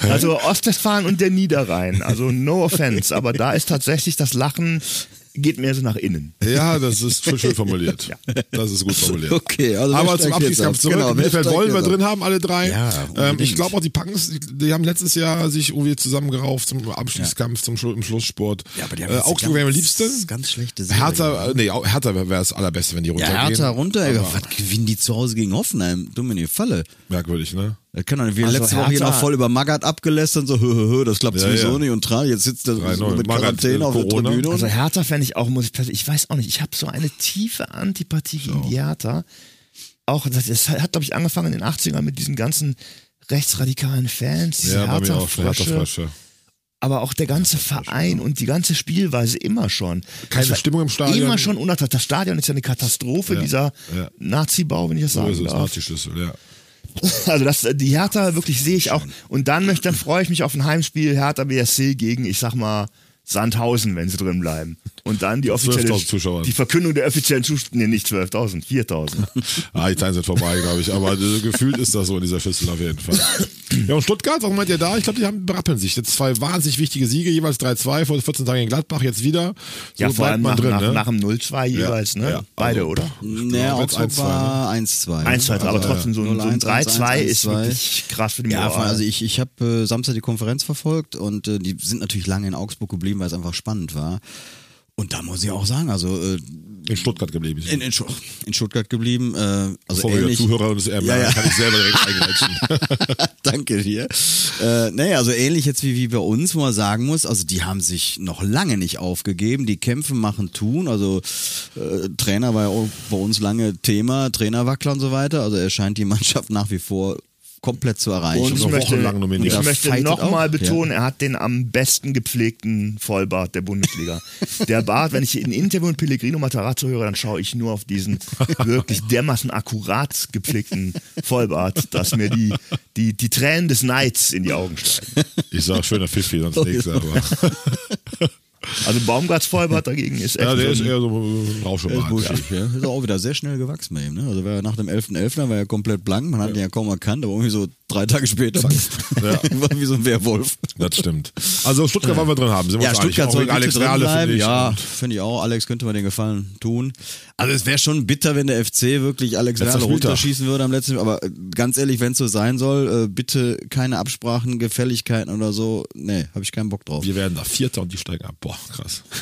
also Ostwestfalen und der Niederrhein, also no offense, aber da ist tatsächlich das Lachen geht mehr so nach innen. ja, das ist schon schön formuliert. Das ist gut formuliert. Okay, also Aber zum steigt jetzt Abstiegskampf ab? zurück. Genau, steigt wollen wir drin haben, alle drei. Ja, ähm, ich glaube auch die Punks, die, die haben letztes Jahr sich irgendwie zusammengerauft zum Abstiegskampf, zum Schlu im Schlusssport. Ja, aber die haben äh, Augsburg wäre am ganz- liebsten. ganz schlechte Serie. Hertha, äh, nee, Hertha wäre das allerbeste, wenn die Ja, runtergehen. Hertha runter, was gewinnen die zu Hause gegen Hoffenheim? Dumm in die Falle. Merkwürdig, ne? Das kann doch nicht. Wir Also letzte Woche hier noch voll über Magath abgelästert, so, hö, hö, hö, das klappt Ja, sowieso ja. nicht und tra, jetzt sitzt der 3-0. so mit Quarantäne äh, auf der Corona. Tribüne. Also Hertha fände ich auch, muss ich ich weiß auch nicht, ich habe so eine tiefe Antipathie gegen die Hertha. Auch, das, das hat, glaube ich, angefangen in den 80ern mit diesen ganzen rechtsradikalen Fans, diese Ja. Hertha-Frösche, aber auch der ganze Verein und die ganze Spielweise immer schon. Keine war Stimmung im Stadion. Immer schon unattraktiv. Das Stadion ist ja eine Katastrophe, Ja, dieser ja. Nazi-Bau, wenn ich das So sagen ist es, darf. Nazi-Schlüssel, ja. Also das, die Hertha wirklich sehe ich auch. Und dann möchte, dann freue ich mich auf ein Heimspiel Hertha BSC gegen, ich sag mal, Sandhausen, wenn sie drin bleiben. Und dann die offizielle, 12.000 Zuschauer. die Verkündung der offiziellen Zuschauer, nee, nicht 12.000, 4.000. Ah, die Zeiten sind vorbei, glaube ich. Aber äh, gefühlt ist das so in dieser Schüssel auf jeden Fall. Ja, und Stuttgart, warum meint ihr da? Ich glaube, die haben berappeln sich. Jetzt zwei wahnsinnig wichtige Siege, jeweils 3-2, vor 14 Tagen in Gladbach, jetzt wieder. So ja, vor allem man nach, drin, nach, ne? nach dem 0-2 jeweils, ne? ja. Beide, Also- oder? naja, Augsburg 1-2, war 1-2. 1, 2, 3, aber Also, trotzdem so ein, so ein 0-1, 3-2 ist 1-2. wirklich krass für die Ja, Moral. also ich, ich habe äh, Samstag die Konferenz verfolgt und äh, die sind natürlich lange in Augsburg geblieben, weil es einfach spannend war. Und da muss ich auch sagen, also äh, in Stuttgart geblieben. in, in, in Stuttgart geblieben, äh, also Bevor wir. Zuhörer und eher Ja, ja. kann ich selber direkt eingreifen. Danke dir. Äh, naja, also ähnlich jetzt wie, wie bei uns, wo man sagen muss, also die haben sich noch lange nicht aufgegeben, die kämpfen, machen, tun. Also äh, Trainer war ja auch bei uns lange Thema, Trainerwackler und so weiter. Also er scheint die Mannschaft nach wie vor komplett zu erreichen. Und ich möchte, ich möchte nochmal betonen, ja. er hat den am besten gepflegten Vollbart der Bundesliga. Der Bart, wenn ich ein Interview mit Pellegrino Matarazzo höre, dann schaue ich nur auf diesen wirklich dermaßen akkurat gepflegten Vollbart, dass mir die, die, die Tränen des Neids in die Augen steigen. Ich sag schöner Pfiffi, sonst nichts. Aber. Also Baumgarts Vollbart dagegen ist echt Ja, der so ist eher so Rauschebart. Buschig, ja. Ist auch wieder sehr schnell gewachsen bei ihm. Ne? Also war er nach dem 11.11. war er komplett blank, man hat ihn ja kaum erkannt, aber irgendwie so drei Tage später Ja. war wie so ein Werwolf. Das stimmt. Also Stuttgart wollen wir drin haben. Sind wir Ja. Stuttgart soll Alex drin Reale, bleiben. finde ich. Ja, finde ich auch. Alex könnte man den Gefallen tun. Also es wäre schon bitter, wenn der FC wirklich Alex Letzter Spieltag. runterschießen würde am letzten Aber äh, ganz ehrlich, wenn es so sein soll, äh, bitte keine Absprachen, Gefälligkeiten oder so. Nee, habe ich keinen Bock drauf. Wir werden da Vierter und die steigen ab. Boah, krass.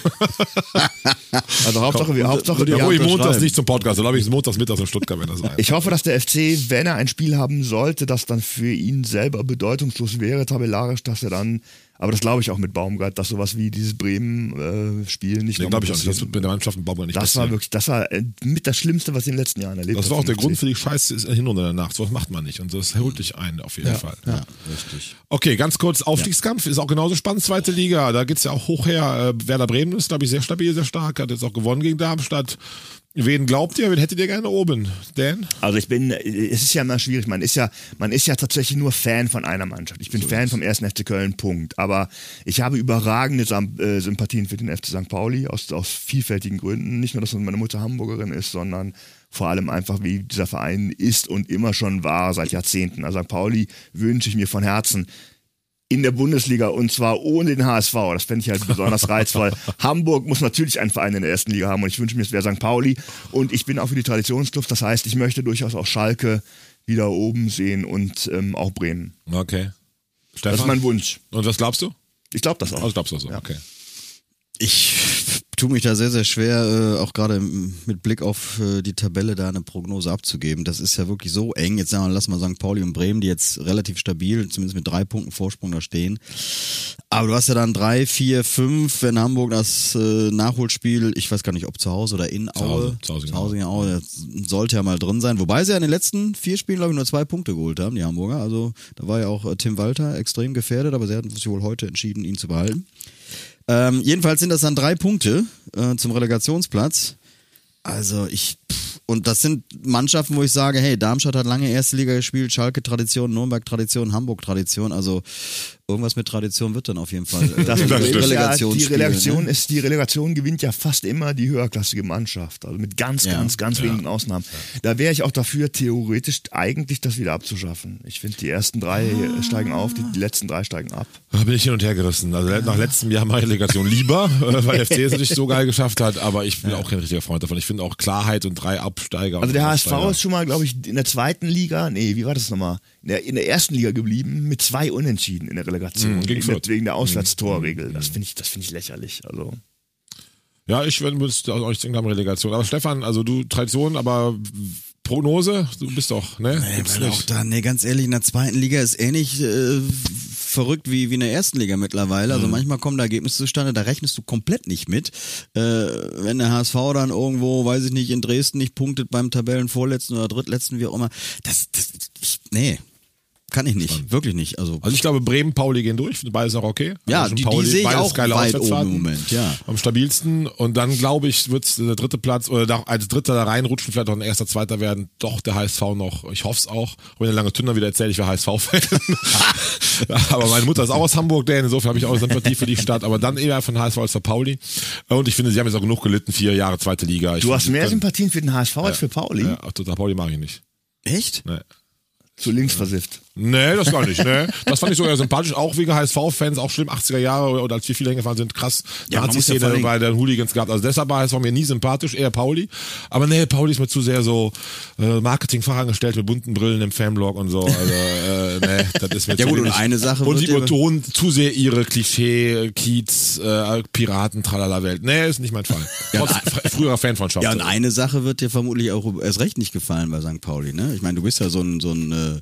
Also Hauptsache, wir, Hauptsache, Ja, wir wo ich montags nicht zum Podcast, dann habe ich montags mittags in Stuttgart, wenn das sein. Ich hoffe, dass der FC, wenn er ein Spiel haben sollte, das dann für ihn selber bedeutungslos wäre, tabellarisch, dass er dann Aber das glaube ich auch mit Baumgart, dass sowas wie dieses Bremen-Spiel nicht Nee, glaube ich auch nicht. Das wird mit der Mannschaft in Baumgart nicht Das war passieren. wirklich, das war äh, mit das Schlimmste, was ich in den letzten Jahren erlebt Das habe. war auch der Grund für die Scheiße Hinrunde danach. So was macht man nicht. Und das holt dich ein, auf jeden Fall. Ja, richtig. Okay, ganz kurz, Aufstiegskampf ist auch genauso spannend, zweite Liga. Da geht's ja auch hoch her. Äh, Werder Bremen ist, glaube ich, sehr stabil, sehr stark, hat jetzt auch gewonnen gegen Darmstadt. Wen glaubt ihr, wen hättet ihr gerne oben? Dan? Also ich bin, es ist ja immer schwierig, man ist ja, man ist ja tatsächlich nur Fan von einer Mannschaft. Ich bin Fan vom 1. FC Köln, Punkt. Aber ich habe überragende äh, Sympathien für den FC St. Pauli aus, aus vielfältigen Gründen. Nicht nur, dass meine Mutter Hamburgerin ist, sondern vor allem einfach, wie dieser Verein ist und immer schon war seit Jahrzehnten. Also St. Pauli wünsche ich mir von Herzen in der Bundesliga und zwar ohne den HSV. Das fände ich halt besonders reizvoll. Hamburg muss natürlich einen Verein in der ersten Liga haben und ich wünsche mir, es wäre St. Pauli. Und ich bin auch für die Traditionsclubs. Das heißt, ich möchte durchaus auch Schalke wieder oben sehen und ähm, auch Bremen. Okay. Das Stefan? ist mein Wunsch. Und was glaubst du? Ich glaube das auch. Also glaubst du das so? Okay. Ich tue mich da sehr, sehr schwer, äh, auch gerade mit Blick auf äh, die Tabelle da eine Prognose abzugeben. Das ist ja wirklich so eng. Jetzt sagen wir, lassen wir St. Pauli und Bremen, die jetzt relativ stabil, zumindest mit drei Punkten Vorsprung da stehen. Aber du hast ja dann drei, vier, fünf, wenn Hamburg das äh, Nachholspiel, ich weiß gar nicht, ob zu Hause oder in Aue. Hause, zu Hause in Aue. in Aue, das sollte ja mal drin sein. Wobei sie ja in den letzten vier Spielen, glaube ich, nur zwei Punkte geholt haben, die Hamburger. Also da war ja auch äh, Tim Walter extrem gefährdet, aber sie hatten sich wohl heute entschieden, ihn zu behalten. Ähm, jedenfalls sind das dann drei Punkte äh, zum Relegationsplatz. Also ich pff, und das sind Mannschaften, wo ich sage, hey, Darmstadt hat lange erste Liga gespielt, Schalke Tradition, Nürnberg Tradition, Hamburg Tradition. Also irgendwas mit Tradition wird dann auf jeden Fall. Äh, Das Das stimmt. ist ja, die Relegationsspiele, Relegation ne? ist, die Relegation gewinnt ja fast immer die höherklassige Mannschaft. Also mit ganz, Ja. ganz, ganz wenigen Ausnahmen. Da wäre ich auch dafür, theoretisch eigentlich das wieder abzuschaffen. Ich finde, die ersten drei Ah. steigen auf, die, die letzten drei steigen ab. Da bin ich hin und her gerissen. Also nach letztem Jahr mache ich Relegation lieber, äh, weil der FC es nicht so geil geschafft hat, aber ich bin auch kein richtiger Freund davon. Ich finde auch Klarheit und drei Absteiger. Also der HSV ist schon mal, glaube ich, in der zweiten Liga, nee, wie war das nochmal? In der, in der ersten Liga geblieben mit zwei Unentschieden in der Relegation. Mhm, gegen wegen, wegen der Auswärtstorregel. Das finde ich, das finde ich lächerlich. Also. Ja, ich würde es auch nicht denken haben, Relegation. Aber Stefan, also du Tradition, aber Prognose, du bist doch, ne? Nee, auch da, nee, ganz ehrlich, in der zweiten Liga ist ähnlich äh, verrückt wie, wie in der ersten Liga mittlerweile. Also manchmal kommen da Ergebnisse zustande, da rechnest du komplett nicht mit. Äh, wenn der HSV dann irgendwo, weiß ich nicht, in Dresden nicht punktet beim Tabellenvorletzten oder Drittletzten, wie auch immer. Das, das ich, nee, kann ich nicht, wirklich nicht. Also, Also ich glaube, Bremen, Pauli gehen durch, beides auch okay. Ja, also die- die sehe ich beides auch geile weit oben im Moment, ja. Am stabilsten und dann glaube ich, wird der dritte Platz oder da, als Dritter da reinrutschen, vielleicht auch ein erster, zweiter werden, doch der HSV noch. Ich hoffe es auch. Wenn der lange Tünder wieder erzählt, ich wäre HSV-Fan. aber meine Mutter ist auch aus Hamburg, denn insofern habe ich auch Sympathie für die Stadt, aber dann eher von HSV als für Pauli. Und ich finde, sie haben jetzt auch genug gelitten, vier Jahre zweite Liga. Ich Du hast mehr können- Sympathien für den HSV als für Pauli? Ja, total, Pauli mag ich nicht. echt? Nee. Zu links versifft. Nee, das gar nicht. Nee. Das fand ich sogar sympathisch, auch wegen HSV-Fans, auch schlimm, 80er Jahre oder als wir viele hingefahren sind, krass. Ja, ja Nazi-Szene allem- bei den Hooligans gehabt. Also deshalb war HSV mir nie sympathisch, eher Pauli. Aber nee, Pauli ist mir zu sehr so äh, Marketing-Fachangestellt mit bunten Brillen im Fanblog und so. Also äh, nee, das ist mir Ja zu gut, und eine Sache Und sie betonen zu sehr ihre Klischee, Kiez, äh, Piraten, tralala Welt. Nee, ist nicht mein Fall. Trotz fr- früherer Fanfreundschaft. Ja, und eine Sache wird dir vermutlich auch erst recht nicht gefallen bei St. Pauli, ne? Ich meine, du bist ja so ein, so ein äh,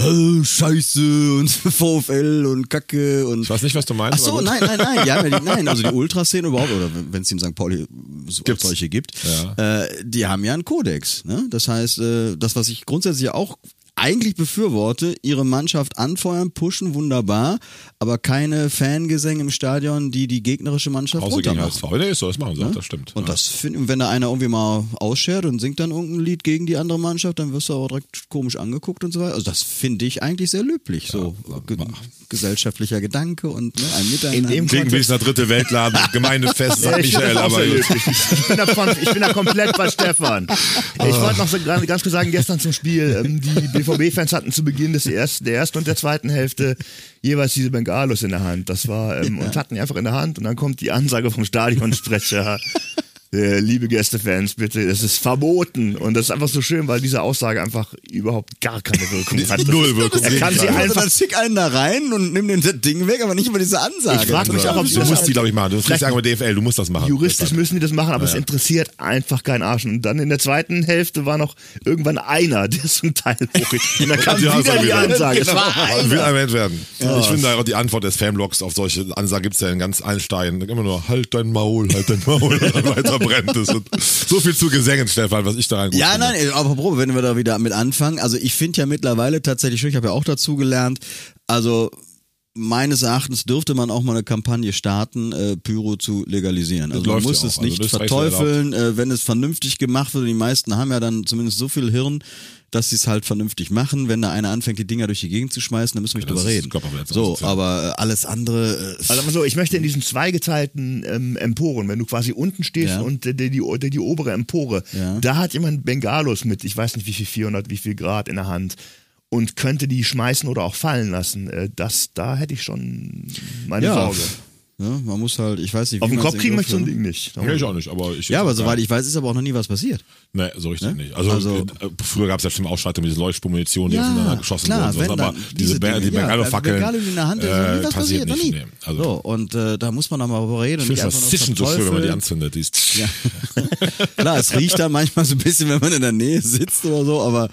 äh, Scheiße und VfL und Kacke und. ich weiß nicht, was du meinst. Ach so, nein, nein, nein, ja, die, nein, also die Ultraszene überhaupt, oder wenn es in St. Pauli so solche gibt, Ja. äh, die haben ja einen Kodex. Ne? Das heißt, äh, das, was ich grundsätzlich auch eigentlich befürworte, ihre Mannschaft anfeuern, pushen, wunderbar, aber keine Fangesänge im Stadion, die die gegnerische Mannschaft Hause gegen runtermachen. HSV. Nee, ist so, das machen sie auch, das stimmt. Und Ja. das find, wenn da einer irgendwie mal ausschert und singt dann irgendein Lied gegen die andere Mannschaft, dann wirst du aber direkt komisch angeguckt und so weiter. Also das finde ich eigentlich sehr löblich, so ge gesellschaftlicher Gedanke und ne, ein Miteinander. dem Klingt wie es der dritte Weltladen, Gemeindefest, sagt ich, Michael, aber ich, bin davon, ich bin da komplett bei Stefan. Ich wollte noch so ganz ganz kurz sagen, gestern zum Spiel, ähm, die BVB-Fans hatten zu Beginn des ersten, der ersten und der zweiten Hälfte jeweils diese Bengalos in der Hand. Das war, ähm, und hatten die einfach in der Hand und dann kommt die Ansage vom Stadionsprecher. Äh, liebe Gästefans, bitte, das ist verboten. Und das ist einfach so schön, weil diese Aussage einfach überhaupt gar keine Wirkung hat. Null Wirkung. Er kann sie Gegenteil. einfach dann schick einen da rein und nimm den Ding weg, aber nicht über diese Ansage. Ich frag mich auch, ob Du musst die, glaube ich, machen. Du musst nicht sagen mit DFL, du musst das machen. Juristisch müssen die das machen, aber es interessiert einfach keinen Arsch. Und dann in der zweiten Hälfte war noch irgendwann einer, der zum Teil hochgeht. Und dann kam Die wieder die. Ansage. Es Genau. war Will einer. erwähnt werden. Ich finde auch die Antwort des Fanblogs auf solche Ansagen gibt's ja in ganz Einstein. Immer nur, halt dein Maul, halt dein Maul, und dann weiter brennt es. Und so viel zu Gesängen, Stefan, was ich da rein Ja, finde. nein, aber Probe, wenn wir da wieder mit anfangen. Also ich finde ja mittlerweile tatsächlich, schon, ich habe ja auch dazu gelernt, also meines Erachtens dürfte man auch mal eine Kampagne starten, äh, Pyro zu legalisieren. Also man muss ja es auch. Also nicht recht verteufeln, äh, wenn es vernünftig gemacht wird. Und die meisten haben ja dann zumindest so viel Hirn, dass sie es halt vernünftig machen. Wenn da einer anfängt, die Dinger durch die Gegend zu schmeißen, dann müssen wir Ja, drüber reden. So, aber äh, alles andere. Äh, Also so, ich möchte in diesen zweigeteilten ähm, Emporen, wenn du quasi unten stehst Ja. und äh, die, die, die, die obere Empore, Ja. da hat jemand Bengalos mit, ich weiß nicht wie viel, 400, wie viel Grad in der Hand und könnte die schmeißen oder auch fallen lassen. Äh, das, da hätte ich schon meine ja, Sorge. ja, man muss halt, ich weiß nicht, wie Auf den Kopf kriegen möchte ich so ein Ding nicht. Ja, ich auch nicht, aber ich. Ja, aber soweit ich weiß, ist aber auch noch nie was passiert. Nee, so richtig nicht. Also, Also- äh, früher gab es ja schon Ausschreitungen mit dieser Leuchtspurmunition, die Ja, aufeinander geschossen klar, wurden. wenn aber diese, diese Dinge, die ja, Bengalo-Fackeln Bengalo in der Hand, ist noch nie äh, was passiert passiert, nicht. noch nie. Nee. Also, so, und äh, da muss man auch mal drüber reden. ich und finde das Zischen so schön, wenn man die anzündet. Die ist Ja. Klar, es riecht da manchmal so ein bisschen, wenn man in der Nähe sitzt oder so, aber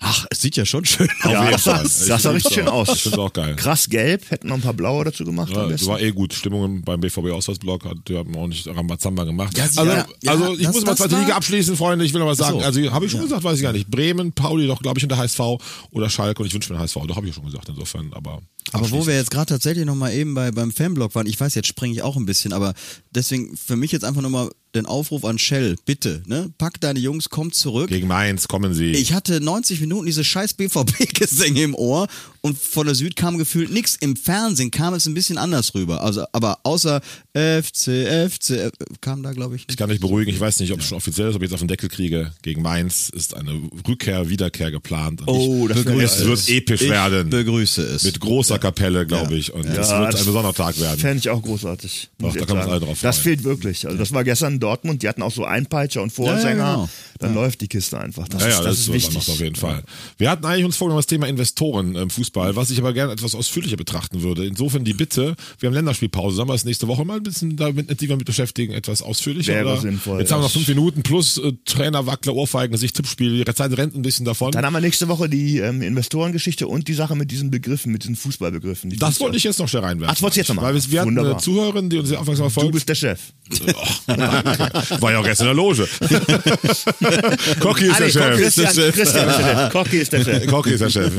ach, es sieht ja schon schön aus. Ja, das sah, das sah richtig schön auch- aus. ich find's auch geil. Krass gelb, hätten noch ein paar blaue dazu gemacht. Ja, das war eh gut. Stimmung beim BVB-Auswärtsblock hat die haben ordentlich Rambazamba gemacht. Ja, also, ja, also ich das- muss mal das zweite Liga abschließen, Freunde. Ich will noch was sagen. so. Also habe ich schon gesagt, weiß ich gar nicht. Bremen, Pauli doch, glaube ich, unter HSV oder Schalke und ich wünsche mir den HSV. Doch habe ich schon gesagt insofern. Aber, Aber wo wir jetzt gerade tatsächlich nochmal eben bei, beim Fanblog waren, ich weiß, jetzt springe ich auch ein bisschen, aber deswegen für mich jetzt einfach nochmal den Aufruf an Shell, bitte, ne, pack deine Jungs, komm zurück. gegen Mainz kommen sie. Ich hatte 90 Minuten diese scheiß BVB-Gesänge im Ohr und von der Süd kam gefühlt nix. Im Fernsehen kam es ein bisschen anders rüber. Also, aber außer FC, FC, äh, kam da, glaube ich, Ich nicht. kann dich beruhigen, ich weiß nicht, ob es schon offiziell ist, ob ich jetzt auf den Deckel kriege. Gegen Mainz ist eine Rückkehr, Wiederkehr geplant. Und Oh, das wäre es wird episch Ich werden. begrüße es. Mit großer Kapelle, glaube ich. Und es wird ein besonderer Tag werden. Fände ich auch großartig. Doch, da kann man alle drauf Das freuen. fehlt wirklich. Also das war gestern in Dortmund, die hatten auch so Einpeitscher und Vorsänger. Ja, ja, genau. Dann läuft die Kiste einfach. Das Ja, ist, ja, das das, ist ist wichtig. wichtig. auf jeden Fall. Wir hatten eigentlich uns vorgenommen, das Thema Investoren im Fußball, was ich aber gerne etwas ausführlicher betrachten würde. Insofern die Bitte, wir haben Länderspielpause, sollen wir das nächste Woche mal ein bisschen damit intensiver mit beschäftigen, etwas ausführlicher? Wäre oder? sinnvoll, Jetzt haben wir noch fünf Minuten plus äh, Trainer, Wackler, Ohrfeigen, sich Tippspiel, ihre Zeit rennt ein bisschen davon. Dann haben wir nächste Woche die ähm, Investorengeschichte und die Sache mit diesen Begriffen, mit diesen Fußballbegriffen. Die das wollte ich jetzt noch schnell reinwerfen. Ach, das wolltest du jetzt noch machen. Weil wir, wir hatten eine Wunderbar. Zuhörerin, die uns sehr aufmerksam Du verfolgt. bist der Chef. War ja auch gestern in der Loge. Cocky ist Ah, der Chef. Christian, Christian ist der Chef. Cocky ist der Chef. Cocky ist der Chef.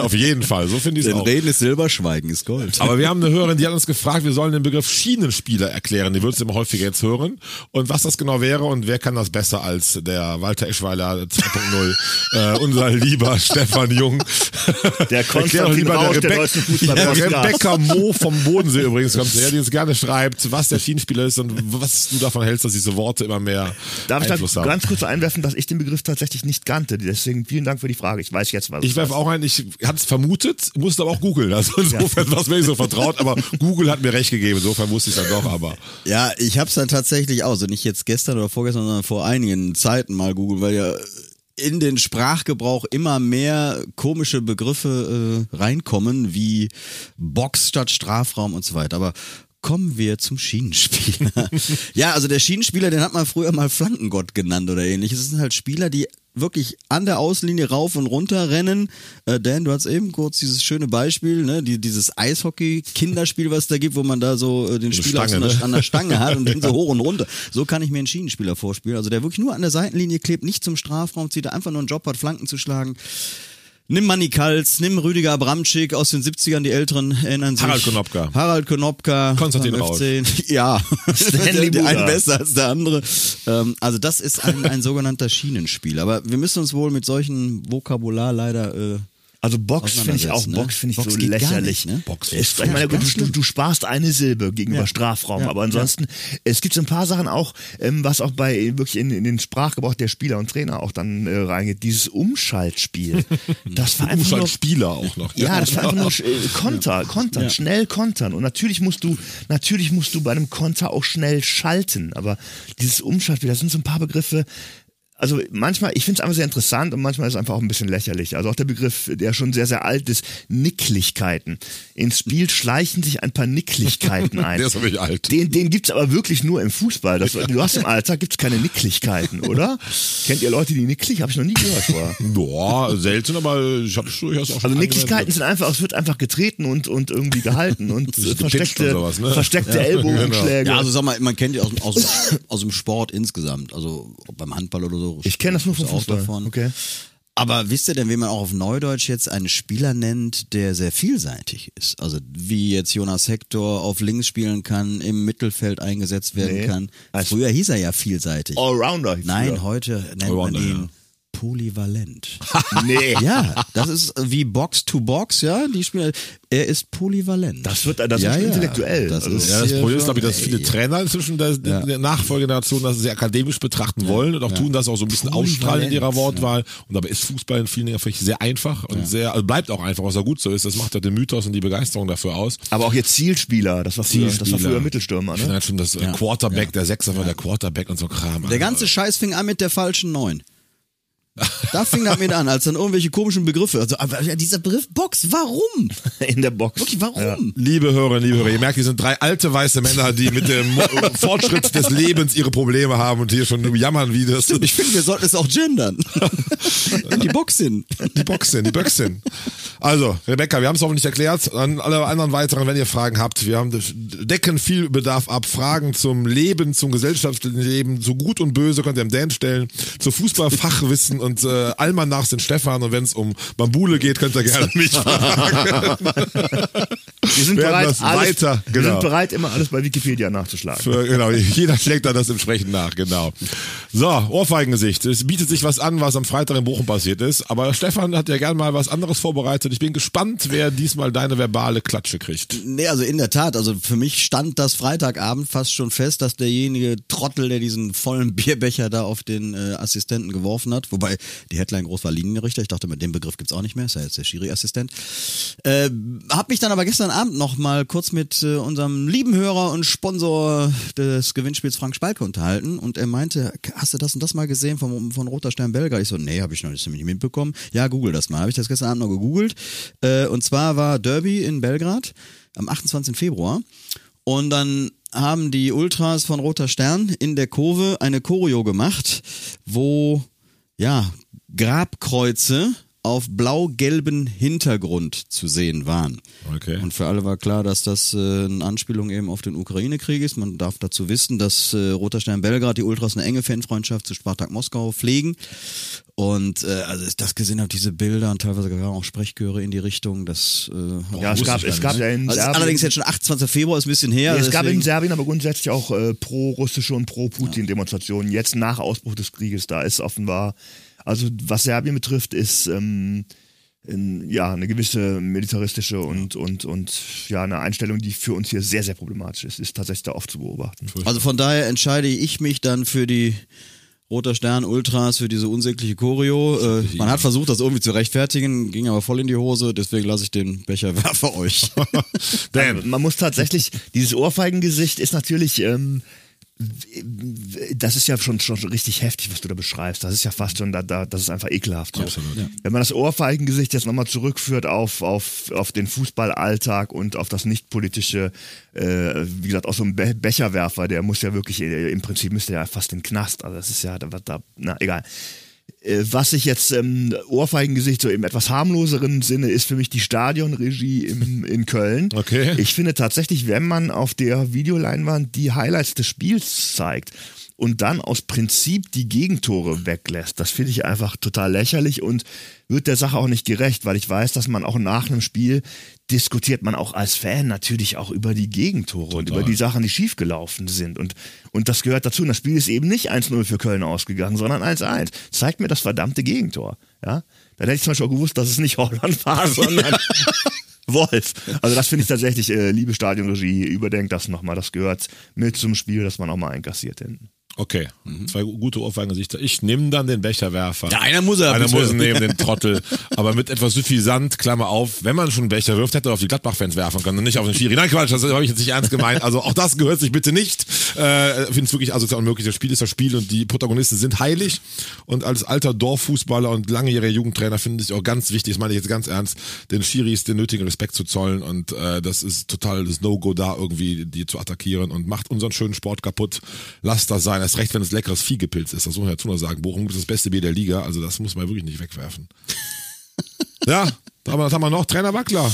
Ich, auf jeden Fall. So finde ich es auch. Reden ist Silber, Schweigen ist Gold. Aber wir haben eine Hörerin, die hat uns gefragt, wir sollen den Begriff Schienenspieler erklären. Die würdest du immer häufiger jetzt hören. Und was das genau wäre und wer kann das besser als der Walter Eschweiler 2.0, äh, unser lieber Stefan Jung. Der Konstantin lieber Rausch der, der Rebek deutschen Fußball-Podcast. Rebecca Mo vom Bodensee übrigens kommt her, die uns gerne schreibt, was der Schienenspieler ist und was du davon hältst, dass diese Worte immer mehr Darf ich da Einfluss haben. ganz kurz einwerfen, dass ich den Begriff tatsächlich nicht kannte. Deswegen vielen Dank für die Frage. Ich weiß jetzt, was Ich es werfe auch ein, ich hatte es vermutet, musste aber auch googeln. Also insofern war es mir nicht so vertraut, aber Google hat mir recht gegeben, insofern wusste ich es dann doch, aber. Ja, ich hab's dann tatsächlich auch, also nicht jetzt gestern oder vorgestern, sondern vor einigen Zeiten mal googeln, weil ja in den Sprachgebrauch immer mehr komische Begriffe äh, reinkommen, wie Box statt Strafraum und so weiter. Aber kommen wir zum Schienenspieler. ja, also der Schienenspieler, den hat man früher mal Flankengott genannt oder ähnliches. Es sind halt Spieler, die wirklich an der Außenlinie rauf und runter rennen. Äh, Dan, du hast eben kurz dieses schöne Beispiel, ne, die, dieses Eishockey-Kinderspiel, was es da gibt, wo man da so äh, den So Spieler Stange, ne? an der Stange hat und den so hoch und runter. So kann ich mir einen Schienenspieler vorspielen. Also der wirklich nur an der Seitenlinie klebt, nicht zum Strafraum zieht, der einfach nur einen Job hat, Flanken zu schlagen. Nimm Manny Kals, nimm Rüdiger Abramczyk aus den 70ern, die Älteren erinnern sich. Harald Konopka. Harald Konopka. Konstantin Rausch. Ja, Stanley der Buda. ein besser als der andere. Ähm, also das ist ein, ein sogenannter Schienenspiel. Aber wir müssen uns wohl mit solchen Vokabular leider äh, Also Box finde ich auch, ne? Box finde ich Box so geht gar lächerlich. nicht, ne? Box ist, ich meine, du, du, sparst eine Silbe gegenüber Ja. Strafraum, Ja. aber ansonsten, es gibt so ein paar Sachen auch, ähm, was auch bei wirklich in, in den Sprachgebrauch der Spieler und Trainer auch dann äh, reingeht, dieses Umschaltspiel. das war einfach nur, Spieler auch noch. ja, das war einfach nur äh, Konter, Kontern, schnell kontern. Und natürlich musst du, natürlich musst du bei einem Konter auch schnell schalten. Aber dieses Umschaltspiel, das sind so ein paar Begriffe. Also manchmal, ich finde es einfach sehr interessant und manchmal ist es einfach auch ein bisschen lächerlich. Also auch der Begriff, der schon sehr, sehr alt ist, Nicklichkeiten. Ins Spiel schleichen sich ein paar Nicklichkeiten ein. Der ist aber nicht alt. Den, den gibt's aber wirklich nur im Fußball. Das, du hast im Alltag gibt's keine Nicklichkeiten, oder? Kennt ihr Leute, die nicklig? Habe ich noch nie gehört vorher. Boah, selten, aber ich habe durchaus auch schon Also Nicklichkeiten sind einfach, es wird einfach getreten und, und irgendwie gehalten und versteckte, und sowas, ne? versteckte Ellbogenschläge. Ja, also sag mal, man kennt ja aus, dem- aus, dem- aus dem Sport insgesamt, also ob beim Handball oder so. Ich kenne das nur vom Fußball. davon. Okay. Aber wisst ihr denn, wie man auch auf Neudeutsch jetzt einen Spieler nennt, der sehr vielseitig ist? Also wie jetzt Jonas Hector auf links spielen kann, im Mittelfeld eingesetzt werden Nee. kann. Früher hieß er ja vielseitig. Allrounder. hieß Nein, heute nennt Allrounder, man ihn ja. Polyvalent. Nee. ja, das ist wie Box to Box, ja, die Spieler. Er ist polyvalent. Das wird, das Ja, ist ja. intellektuell. Das also, ist- Ja, das Problem ist, glaube ich, dass viele. Trainer inzwischen der, der Nachfolgegeneration das sehr akademisch betrachten wollen und auch tun das auch so ein bisschen ausstrahlen in ihrer Wortwahl. Und dabei ist Fußball in vielen Dingen vielleicht sehr einfach und sehr, also bleibt auch einfach, was auch gut so ist. Das macht ja den Mythos und die Begeisterung dafür aus. aber auch jetzt Zielspieler, das war früher, das war Zielspieler. früher Mittelstürmer, Ich ne? halt schon das äh, Ja. Quarterback, der Sechser war der Quarterback und so Kram. Der ganze Scheiß fing an mit der falschen Neun. Da fing das mit an, als dann irgendwelche komischen Begriffe. Also, aber ja, dieser Begriff Box, warum? In der Box. Wirklich, warum? Liebe Hörerinnen, liebe Hörer, ihr merkt, wir sind drei alte weiße Männer, die mit dem Fortschritt des Lebens ihre Probleme haben und hier schon jammern, wie das Ich finde, wir sollten es auch gendern. Die Box hin. die Boxen, die Boxen. Also, Rebecca, wir haben es hoffentlich erklärt. An alle anderen weiteren, wenn ihr Fragen habt, wir haben decken viel Bedarf ab. Fragen zum Leben, zum Gesellschaftsleben, zu Gut und Böse könnt ihr dem Dan stellen, zu Fußballfachwissen und äh, Almanachs den Stefan und wenn es um Bambule geht, könnt ihr gerne mich fragen. Wir sind, Werden bereit, alles, weiter, wir genau. sind bereit, immer alles bei Wikipedia nachzuschlagen. Für, genau, jeder schlägt da das entsprechend nach, genau. So, Ohrfeigengesicht. Es bietet sich was an, was am Freitag in Bochum passiert ist. Aber Stefan hat ja gern mal was anderes vorbereitet. Ich bin gespannt, wer diesmal deine verbale Klatsche kriegt. Nee, also in der Tat, also für mich stand das Freitagabend fast schon fest, dass derjenige Trottel, der diesen vollen Bierbecher da auf den äh, Assistenten geworfen hat, wobei die Headline groß war Linienrichter, ich dachte, mit dem Begriff gibt's auch nicht mehr, ist ja jetzt der Schiri-Assistent. Äh, hab mich dann aber gestern Abend noch mal kurz mit äh, unserem lieben Hörer und Sponsor des Gewinnspiels Frank Spalke unterhalten und er meinte, hast du das und das mal gesehen von, von Roter Stern Belgrad? Ich so, nee, habe ich noch nicht mitbekommen. Ja, google das mal. Habe ich das gestern Abend noch gegoogelt. Äh, und zwar war Derby in Belgrad am 28. Februar. Und dann haben die Ultras von Roter Stern in der Kurve eine Choreo gemacht, wo ja Grabkreuze auf blau-gelben Hintergrund zu sehen waren. Okay. Und für alle war klar, dass das äh, eine Anspielung eben auf den Ukraine-Krieg ist. Man darf dazu wissen, dass äh, Roter Stern Belgrad, die Ultras, eine enge Fanfreundschaft zu Spartak Moskau pflegen. Und äh, also ich das gesehen habe, diese Bilder und teilweise kamen auch Sprechchöre in die Richtung. Das äh, Ja, es gab, es gab ja in also ist Serbien, allerdings jetzt schon 28. Februar, ist ein bisschen her. es gab in Serbien aber grundsätzlich auch äh, pro-russische und pro-Putin-Demonstrationen. Jetzt nach Ausbruch des Krieges, da ist offenbar, also was Serbien betrifft, ist ähm, in, ja eine gewisse militaristische und und und ja eine Einstellung, die für uns hier sehr sehr problematisch ist, ist tatsächlich da oft zu beobachten. Also von daher entscheide ich mich dann für die Roter Stern Ultras, für diese unsägliche Choreo. Äh, man hat versucht, das irgendwie zu rechtfertigen, ging aber voll in die Hose, deswegen lasse ich den Becherwerfer euch. Dan, Man muss tatsächlich, dieses Ohrfeigengesicht ist natürlich, ähm, das ist ja schon, schon richtig heftig, was du da beschreibst. Das ist ja fast schon, da, da, das ist einfach ekelhaft. So. Wenn man das Ohrfeigengesicht jetzt nochmal zurückführt auf, auf, auf den Fußballalltag und auf das nicht-politische, äh, wie gesagt, auch so ein Be Becherwerfer, der muss ja wirklich, äh, im Prinzip müsste er ja fast in den Knast. Also das ist ja, da, da na egal. Äh, Was ich jetzt ähm, Ohrfeigengesicht so im etwas harmloseren Sinne ist für mich die Stadionregie im, in Köln. Okay. Ich finde tatsächlich, wenn man auf der Videoleinwand die Highlights des Spiels zeigt und dann aus Prinzip die Gegentore weglässt. Das finde ich einfach total lächerlich und wird der Sache auch nicht gerecht, weil ich weiß, dass man auch nach einem Spiel diskutiert man auch als Fan natürlich auch über die Gegentore und über die Sachen, die schiefgelaufen sind. Und, und das gehört dazu. Und das Spiel ist eben nicht 1-0 für Köln ausgegangen, sondern 1-1. Zeigt mir das verdammte Gegentor. Ja? Dann hätte ich zum Beispiel auch gewusst, dass es nicht Holland war, sondern Wolf. Also das finde ich tatsächlich, äh, liebe Stadionregie, überdenkt das nochmal. Das gehört mit zum Spiel, dass man auch mal einkassiert hinten. Okay, zwei gute Ohrfeigengesichter. Ich nehme dann den Becherwerfer. Ja, einer muss er Einer bitte. muss nehmen, den Trottel. Aber mit etwas suffisant, Klammer auf, wenn man schon einen Becher wirft, hätte er auf die Gladbach-Fans werfen können und nicht auf den Schiri. Nein, Quatsch, das habe ich jetzt nicht ernst gemeint. Also auch das gehört sich bitte nicht. Äh, Finde es wirklich asozial unmöglich. Das Spiel ist das Spiel und die Protagonisten sind heilig. Und als alter Dorffußballer und langjähriger Jugendtrainer finde ich auch ganz wichtig, das meine ich jetzt ganz ernst, den Schiris den nötigen Respekt zu zollen. Und äh, das ist total das No-Go da, irgendwie die zu attackieren und macht unseren schönen Sport kaputt. Lasst das sein. Erst recht, wenn es leckeres Viehgepilz ist. Das muss man dazu noch sagen. Bochum ist das beste Bier der Liga. Also das muss man wirklich nicht wegwerfen. ja, aber was haben wir noch? Trainer Wackler.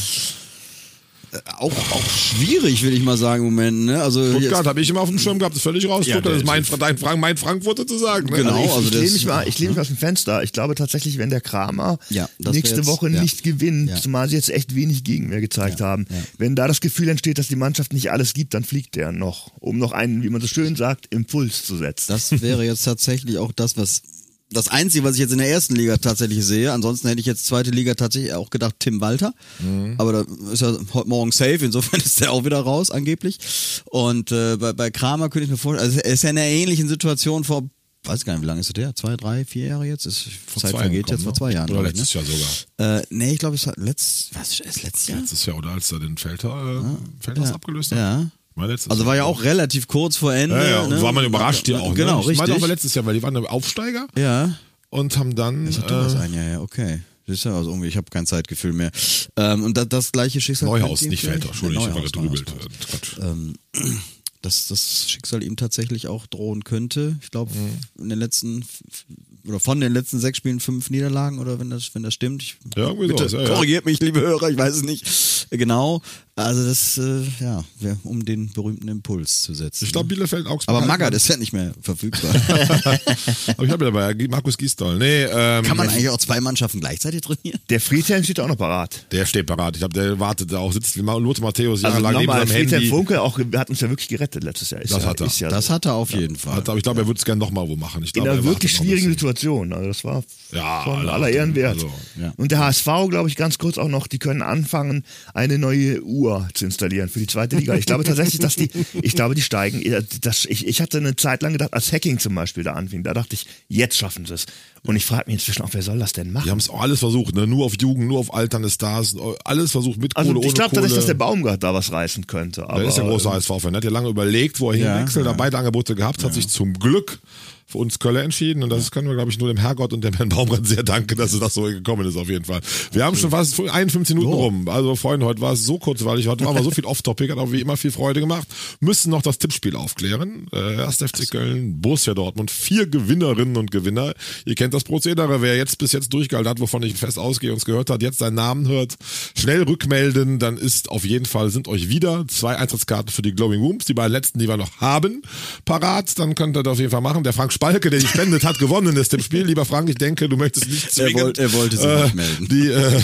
Auch, auch schwierig, will ich mal sagen, im Moment. Ne? Also Stuttgart habe ich immer auf dem Schirm gehabt, ist völlig raus. Ja, Stuttgart ist mein, dein, Frank- mein Frankfurter zu sagen. Ne? Genau. ich, also ich lehne mich mal, ich lehne mich aus dem Fenster. Ich glaube tatsächlich, wenn der Kramer Ja, nächste jetzt- Woche ja. nicht gewinnt, Ja. zumal sie jetzt echt wenig Gegenwehr gezeigt haben, wenn da das Gefühl entsteht, dass die Mannschaft nicht alles gibt, dann fliegt der noch, um noch einen, wie man so schön sagt, Impuls zu setzen. das wäre jetzt tatsächlich auch das, was das Einzige, was ich jetzt in der ersten Liga tatsächlich sehe. Ansonsten hätte ich jetzt zweite Liga tatsächlich auch gedacht, Tim Walter. Aber da ist ja heute Morgen safe, insofern ist der auch wieder raus, angeblich. Und äh, bei, bei Kramer könnte ich mir vorstellen, also er ist ja in einer ähnlichen Situation vor, weiß gar nicht, wie lange ist er der? Zwei, drei, vier Jahre jetzt? Ist, Zeit zwei vergeht jetzt vor zwei Jahren. Oder glaub ich, letztes ne? Jahr sogar. Äh, nee, ich glaube, es war letzt, was ist letztes Jahr? Letztes Jahr, oder als er den Felter, äh, Felters abgelöst hat. Ja. Also Jahr. war ja auch relativ kurz vor Ende. Ja, ja, und ne? war man überrascht hier auch. Genau, ne? Ich richtig. meine auch mal letztes Jahr, weil die waren Aufsteiger ja. und haben dann. Ich hatte was Äh, ein Jahr, ja, okay. Ist ja also irgendwie, ich habe kein Zeitgefühl mehr. Ähm, und das, das gleiche Schicksal. Neuhaus, nicht Felter. Entschuldigung, ich habe gedrübelt. Quatsch. Ähm, dass das Schicksal ihm tatsächlich auch drohen könnte. Ich glaube, Mhm. in den letzten oder von den letzten sechs Spielen fünf Niederlagen oder wenn das, wenn das stimmt. Ich, Ja, irgendwie bitte, ja, ja. korrigiert mich, liebe Hörer, ich weiß es nicht. Genau. Also das, äh, ja, wäre um den berühmten Impuls zu setzen. Ich glaube, Bielefeld, Augsburg. Aber Magath ist ja nicht mehr verfügbar. Aber ich habe dabei, Markus Giesdoll. Nee, ähm, Kann man eigentlich auch zwei Mannschaften gleichzeitig trainieren? Der Friedhelm steht auch noch parat. Der steht parat. Ich glaube, der wartet da auch, sitzt wie Lothar Matthäus Also jahrelang neben nochmal, seinem Friedhelm Handy. Funke auch, hat uns ja wirklich gerettet letztes Jahr. Ist Das ja, hat er. Ist ja Das so. hat er auf jeden Fall. Hat, aber ich glaube, er würde es gerne nochmal wo machen. Ich in glaube, einer er wirklich ein schwierigen. Situation. Also das war Ja, von alle aller Ehren wert. also, ja. Und der HSV, glaube ich, ganz kurz auch noch, die können anfangen, eine neue Uhr zu installieren für die zweite Liga. Ich glaube tatsächlich, dass die, ich glaube, die steigen. Das, ich, ich hatte eine Zeit lang gedacht, als Hacking zum Beispiel da anfing, da dachte ich, jetzt schaffen sie es. Und ich frage mich inzwischen auch, wer soll das denn machen? Die haben es auch alles versucht, ne? Nur auf Jugend, nur auf alternde Stars, alles versucht mit Kohle, also ich ohne glaube Kohle. tatsächlich, dass der Baumgart da was reißen könnte. Aber, Der ist ja ein großer HSV-Fan. Er hat ja lange überlegt, wo er Ja, hinwechselt, ja. hat beide Angebote gehabt, hat sich zum Glück für uns Kölle entschieden und das können wir, glaube ich, nur dem Herrgott und dem Herrn Baumgart sehr danken, dass es das so gekommen ist, auf jeden Fall. Wir haben schon fast 51 Minuten rum. Also, Freunde, heute war es so kurzweilig, heute war mal so viel Off-Topic, hat auch wie immer viel Freude gemacht. Müssen noch das Tippspiel aufklären. Äh, erst FC Köln, Borussia Dortmund, vier Gewinnerinnen und Gewinner. Ihr kennt das Prozedere. Wer jetzt bis jetzt durchgehalten hat, wovon ich fest ausgehe und es gehört hat, jetzt seinen Namen hört, schnell rückmelden, dann ist auf jeden Fall, sind euch wieder zwei Eintrittskarten für die Glowing Rooms, die beiden letzten, die wir noch haben, parat. Dann könnt ihr das auf jeden Fall machen. Der Frank Spalke, der die spendet, hat gewonnen in dem Spiel. Lieber Frank, ich denke, du möchtest nicht Er zwingend, wollte- er wollte sich äh, nicht melden. die äh,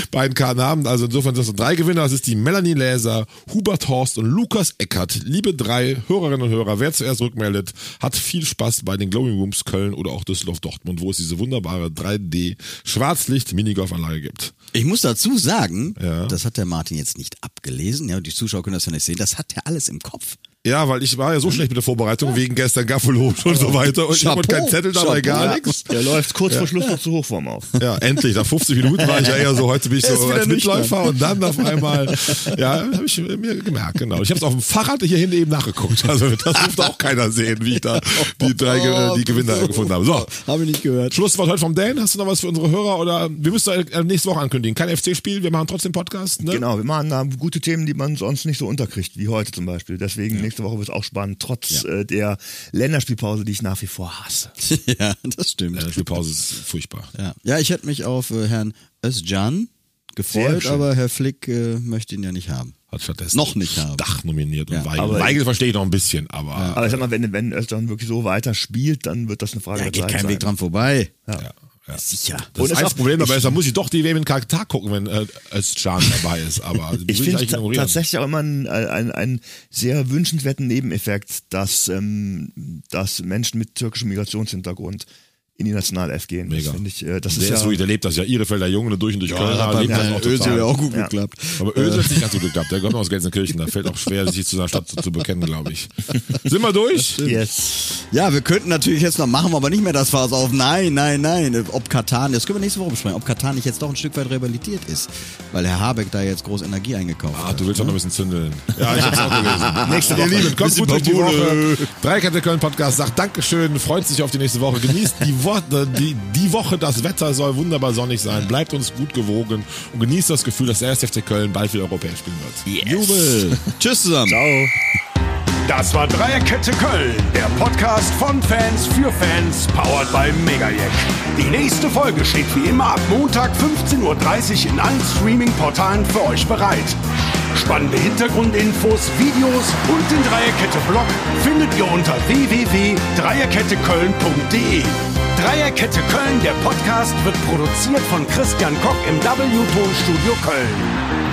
beiden Karten haben. Also insofern sind das drei Gewinner. Das ist die Melanie Läser, Hubert Horst und Lukas Eckert. Liebe drei Hörerinnen und Hörer, wer zuerst rückmeldet, hat viel Spaß bei den Glowing Rooms Köln oder auch Düsseldorf Dortmund, wo es diese wunderbare 3D Schwarzlicht Minigolfanlage gibt. Ich muss dazu sagen, Ja. das hat der Martin jetzt nicht abgelesen, ja, die Zuschauer können das ja nicht sehen, das hat er alles im Kopf. Ja, weil ich war ja so schlecht mit der Vorbereitung wegen gestern Gaffelo und so weiter und ich habe Chapeau. keinen Zettel dabei, gar Chapeau. nichts. Der läuft kurz vor Schluss noch zur Hochform auf. Ja, endlich. Nach 50 Minuten war ich ja eher so, heute bin ich so als Mitläufer und dann auf einmal, ja, habe ich mir gemerkt, genau. Ich habe es auf dem Fahrrad hier hinten eben nachgeguckt. Also das durfte auch keiner sehen, wie ich da die drei Ge- die Gewinner gefunden habe. So, Habe ich nicht gehört. Schlusswort heute vom Dan. Hast du noch was für unsere Hörer oder wir müssen äh, nächste Woche ankündigen. Kein FC-Spiel, wir machen trotzdem Podcast. Ne? Genau, wir machen da gute Themen, die man sonst nicht so unterkriegt, wie heute zum Beispiel. Deswegen nächste Woche wird es auch spannend, trotz äh, der Länderspielpause, die ich nach wie vor hasse. ja, das stimmt. Die Spielpause ist furchtbar. Ja, ja ich hätte mich auf äh, Herrn Özcan gefreut, aber Herr Flick äh, möchte ihn ja nicht haben. hat stattdessen Noch nicht haben. Dach nominiert. Und Ja, Weigel, aber- Weigel verstehe ich noch ein bisschen, aber Aber ich sag mal, wenn, wenn Özcan wirklich so weiter spielt, dann wird das eine Frage Da der geht Zeit kein sein. Weg dran vorbei. ja, ja. Sicher. Das Und ist das Problem dabei ist, da muss ich doch die WM in Katar gucken, wenn äh, Özcan dabei ist. Aber Ich finde tatsächlich auch immer einen, einen, einen sehr wünschenswerten Nebeneffekt, dass, ähm, dass Menschen mit türkischem Migrationshintergrund in die Nationalelf gehen. Mega. Das finde ich, äh, das Der ist ist ja, ruhig, der lebt das ja. Ihrefelder Junge durch und durch Köln. hat aber lebt das auch Özil total. ja auch gut Ja. geklappt. Aber Özil hat nicht ganz so geklappt. Der kommt aus Gelsenkirchen. Da fällt auch schwer, sich zu seiner Stadt zu, zu bekennen, glaube ich. Sind wir durch? yes. Ja, wir könnten natürlich jetzt noch machen, wir aber nicht mehr das Fass auf. Nein, nein, nein. Ob Katar, das können wir nächste Woche besprechen, ob Katar nicht jetzt doch ein Stück weit rehabilitiert ist. Weil Herr Habeck da jetzt groß Energie eingekauft Ah, hat. du willst doch noch ein bisschen zündeln. Ja, ich hab's auch gelesen. Nächste Ihr Woche. Lieben, kommt gut durch die. Woche. Dreikette Köln Podcast sagt Dankeschön, freut sich auf die nächste Woche. Genießt die, Wo die, die Woche, das Wetter soll wunderbar sonnig sein. Bleibt uns gut gewogen und genießt das Gefühl, dass der 1. FC Köln bald wieder europäisch spielen wird. Jubel. Tschüss zusammen. Ciao. Das war Dreierkette Köln, der Podcast von Fans für Fans, powered by Megajack. Die nächste Folge steht wie immer ab Montag 15.30 Uhr in allen Streaming-Portalen für euch bereit. Spannende Hintergrundinfos, Videos und den Dreierkette-Blog findet ihr unter www.dreierketteköln.de. Dreierkette Köln, der Podcast, wird produziert von Christian Koch im W-Ton-Studio Köln.